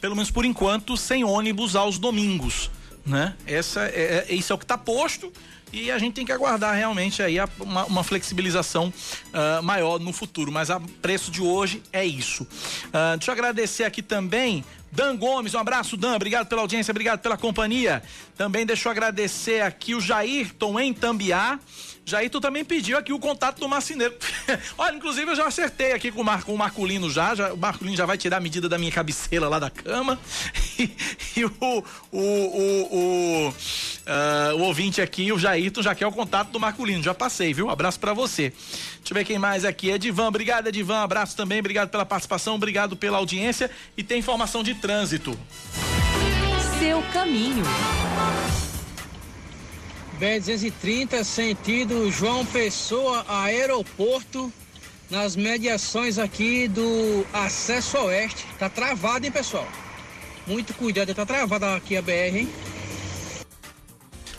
pelo menos por enquanto, sem ônibus aos domingos. Né? Essa é, é, isso é o que está posto e a gente tem que aguardar realmente aí uma, uma, flexibilização uh, maior no futuro, mas a preço de hoje é isso. Uh, deixa eu agradecer aqui também Dan Gomes, um abraço, Dan. Obrigado pela audiência, obrigado pela companhia. Também deixa eu agradecer aqui o Jairton em Tambiá. Jair, tu também pediu aqui o contato do marceneiro. Olha, inclusive eu já acertei aqui com o, Mar, com o Marculino já, já, O Marculino já vai tirar a medida da minha cabeceira lá da cama. E, e o, o, o, o, uh, o ouvinte aqui, o Jairton, já quer o contato do Marculino. Já passei, viu? Abraço para você. Deixa eu ver quem mais aqui. Edivan, obrigado, Edivan. Abraço também, obrigado pela participação, obrigado pela audiência. E tem informação de trânsito. Seu caminho. B230, sentido João Pessoa, aeroporto, nas mediações aqui do acesso oeste. Tá travado, hein, pessoal? Muito cuidado, tá travada aqui a BR, hein?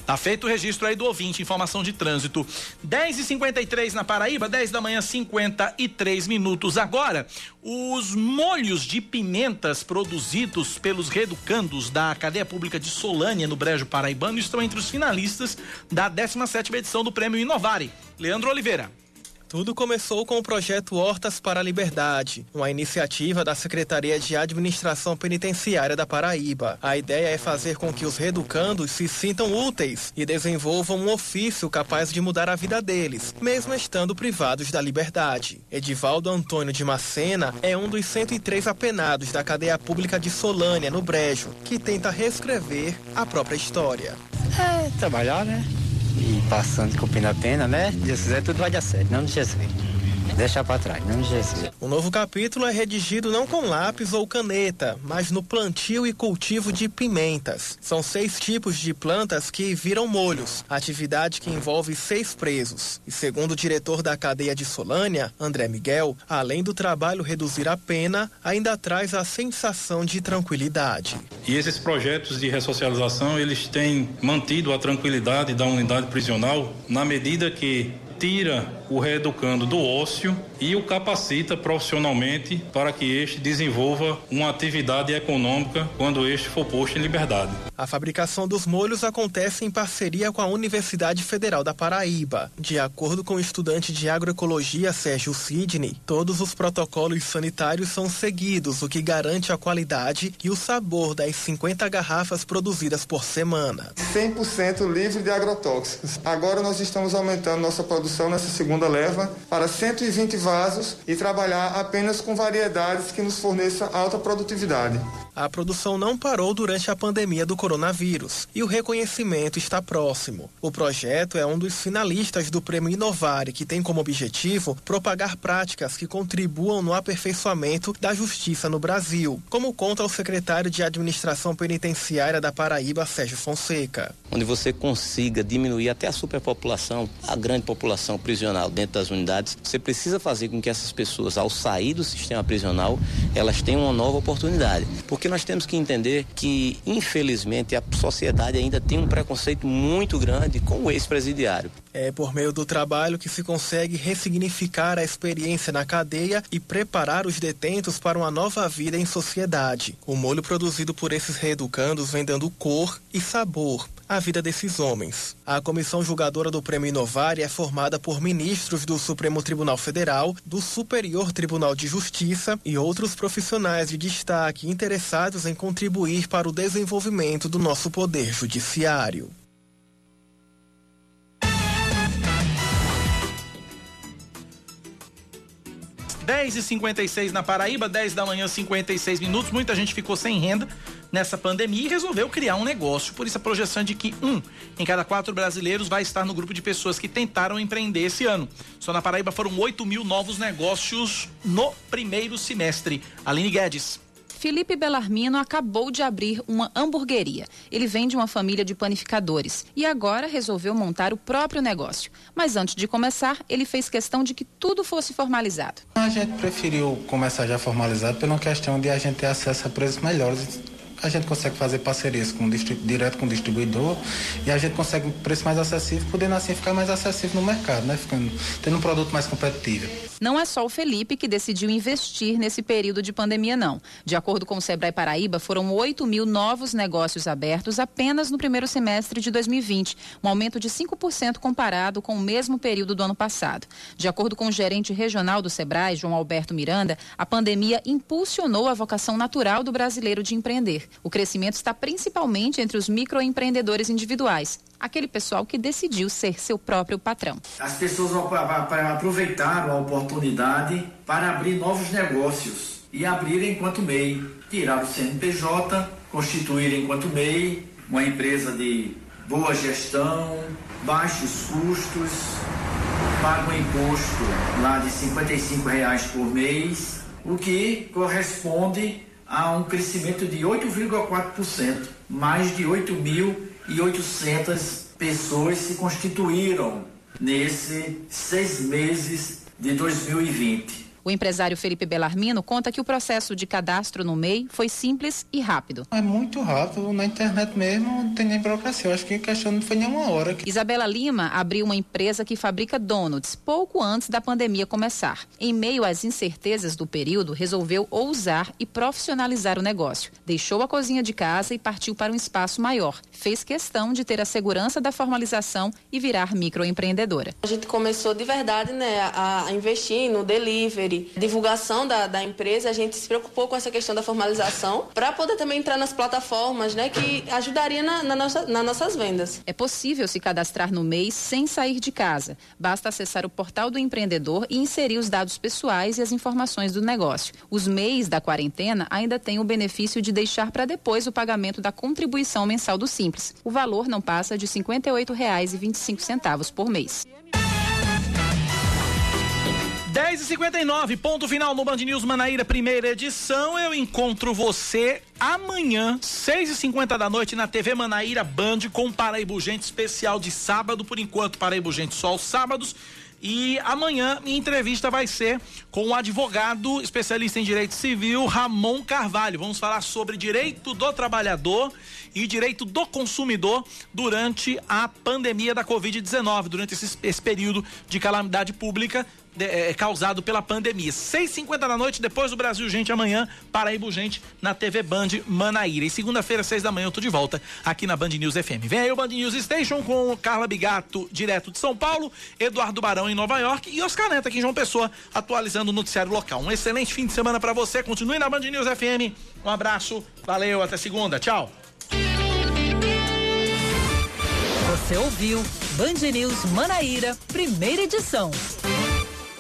Tá feito o registro aí do ouvinte, informação de trânsito. 10 e 53 na Paraíba, 10 da manhã, 53 minutos. Agora, os molhos de pimentas produzidos pelos reeducandos da cadeia pública de Solânia, no Brejo Paraibano, estão entre os finalistas da 17 edição do Prêmio Inovare. Leandro Oliveira. Tudo começou com o projeto Hortas para a Liberdade, uma iniciativa da Secretaria de Administração Penitenciária da Paraíba. A ideia é fazer com que os reeducandos se sintam úteis e desenvolvam um ofício capaz de mudar a vida deles, mesmo estando privados da liberdade. Edivaldo Antônio de Macena é um dos 103 apenados da cadeia pública de Solânia, no Brejo, que tenta reescrever a própria história. É, trabalhar, né? E passando, cumprindo a pena, né? Deus quiser, tudo vai dar certo, não de Jesus. Deixa para trás, não Jesus. O novo capítulo é redigido não com lápis ou caneta, mas no plantio e cultivo de pimentas. São seis tipos de plantas que viram molhos, atividade que envolve seis presos. E segundo o diretor da cadeia de Solânia, André Miguel, além do trabalho reduzir a pena, ainda traz a sensação de tranquilidade. E esses projetos de ressocialização, eles têm mantido a tranquilidade da unidade prisional na medida que tira o reeducando do ócio e o capacita profissionalmente para que este desenvolva uma atividade econômica quando este for posto em liberdade. A fabricação dos molhos acontece em parceria com a Universidade Federal da Paraíba. De acordo com o estudante de agroecologia Sérgio Sidney, todos os protocolos sanitários são seguidos, o que garante a qualidade e o sabor das 50 garrafas produzidas por semana. 100% livre de agrotóxicos. Agora nós estamos aumentando nossa produção nessa segunda leva para 120 vasos e trabalhar apenas com variedades que nos forneçam alta produtividade. A produção não parou durante a pandemia do coronavírus e o reconhecimento está próximo. O projeto é um dos finalistas do Prêmio Inovare, que tem como objetivo propagar práticas que contribuam no aperfeiçoamento da justiça no Brasil, como conta o secretário de Administração Penitenciária da Paraíba, Sérgio Fonseca. Onde você consiga diminuir até a superpopulação, a grande população prisional dentro das unidades, você precisa fazer com que essas pessoas, ao sair do sistema prisional, elas tenham uma nova oportunidade. Porque nós temos que entender que, infelizmente, a sociedade ainda tem um preconceito muito grande com o ex-presidiário. É por meio do trabalho que se consegue ressignificar a experiência na cadeia e preparar os detentos para uma nova vida em sociedade. O molho produzido por esses reeducandos vem dando cor e sabor à vida desses homens. A comissão julgadora do Prêmio Inovar é formada por ministros do Supremo Tribunal Federal, do Superior Tribunal de Justiça e outros profissionais de destaque interessados em contribuir para o desenvolvimento do nosso poder judiciário. 10 e 56 na Paraíba, 10 da manhã, 56 minutos. Muita gente ficou sem renda nessa pandemia e resolveu criar um negócio. Por isso, a projeção de que um em cada quatro brasileiros vai estar no grupo de pessoas que tentaram empreender esse ano. Só na Paraíba foram 8 mil novos negócios no primeiro semestre. Aline Guedes. Felipe Bellarmino acabou de abrir uma hamburgueria. Ele vem de uma família de panificadores e agora resolveu montar o próprio negócio. Mas antes de começar, ele fez questão de que tudo fosse formalizado. A gente preferiu começar já formalizado pela questão de a gente ter acesso a preços melhores a gente consegue fazer parcerias com direto com o distribuidor e a gente consegue um preço mais acessível, podendo assim ficar mais acessível no mercado, né? Ficando, tendo um produto mais competitivo. Não é só o Felipe que decidiu investir nesse período de pandemia, não. De acordo com o Sebrae Paraíba, foram 8 mil novos negócios abertos apenas no primeiro semestre de 2020, um aumento de 5% comparado com o mesmo período do ano passado. De acordo com o gerente regional do Sebrae, João Alberto Miranda, a pandemia impulsionou a vocação natural do brasileiro de empreender. O crescimento está principalmente entre os microempreendedores individuais, aquele pessoal que decidiu ser seu próprio patrão. As pessoas aproveitaram a oportunidade para abrir novos negócios e abrir enquanto MEI, tirar o CNPJ, constituir enquanto MEI uma empresa de boa gestão, baixos custos, paga um imposto lá de R$ reais por mês, o que corresponde a um crescimento de 8,4%. Mais de 8.800 pessoas se constituíram nesses seis meses de 2020. O empresário Felipe Bellarmino conta que o processo de cadastro no MEI foi simples e rápido. É muito rápido, na internet mesmo não tem nem burocracia. Eu acho que a questão não foi nenhuma hora. Isabela Lima abriu uma empresa que fabrica donuts pouco antes da pandemia começar. Em meio às incertezas do período, resolveu ousar e profissionalizar o negócio. Deixou a cozinha de casa e partiu para um espaço maior. Fez questão de ter a segurança da formalização e virar microempreendedora. A gente começou de verdade né, a investir no delivery divulgação da, da empresa, a gente se preocupou com essa questão da formalização para poder também entrar nas plataformas, né, que ajudaria na, na nossa, nas nossas vendas. É possível se cadastrar no mês sem sair de casa. Basta acessar o portal do empreendedor e inserir os dados pessoais e as informações do negócio. Os MEIs da quarentena ainda têm o benefício de deixar para depois o pagamento da contribuição mensal do Simples. O valor não passa de R$ 58,25 por mês. 10 e 59 ponto final no Band News Manaíra, primeira edição. Eu encontro você amanhã, 6 e 50 da noite, na TV Manaíra Band, com Paraíba Gente especial de sábado. Por enquanto, Paraíba Gente só aos sábados. E amanhã minha entrevista vai ser com o advogado especialista em direito civil Ramon Carvalho. Vamos falar sobre direito do trabalhador e direito do consumidor durante a pandemia da Covid-19, durante esse, esse período de calamidade pública é, causado pela pandemia. 6h50 da noite, depois do Brasil Gente, amanhã, Paraíba Gente, na TV Band Manaíra. E segunda-feira, 6 da manhã, eu tô de volta aqui na Band News FM. Vem aí o Band News Station com Carla Bigato, direto de São Paulo, Eduardo Barão em Nova York e Oscar Neto aqui em João Pessoa, atualizando o noticiário local. Um excelente fim de semana para você. Continue na Band News FM. Um abraço, valeu, até segunda. Tchau. Você ouviu Band News Manaíra, primeira edição.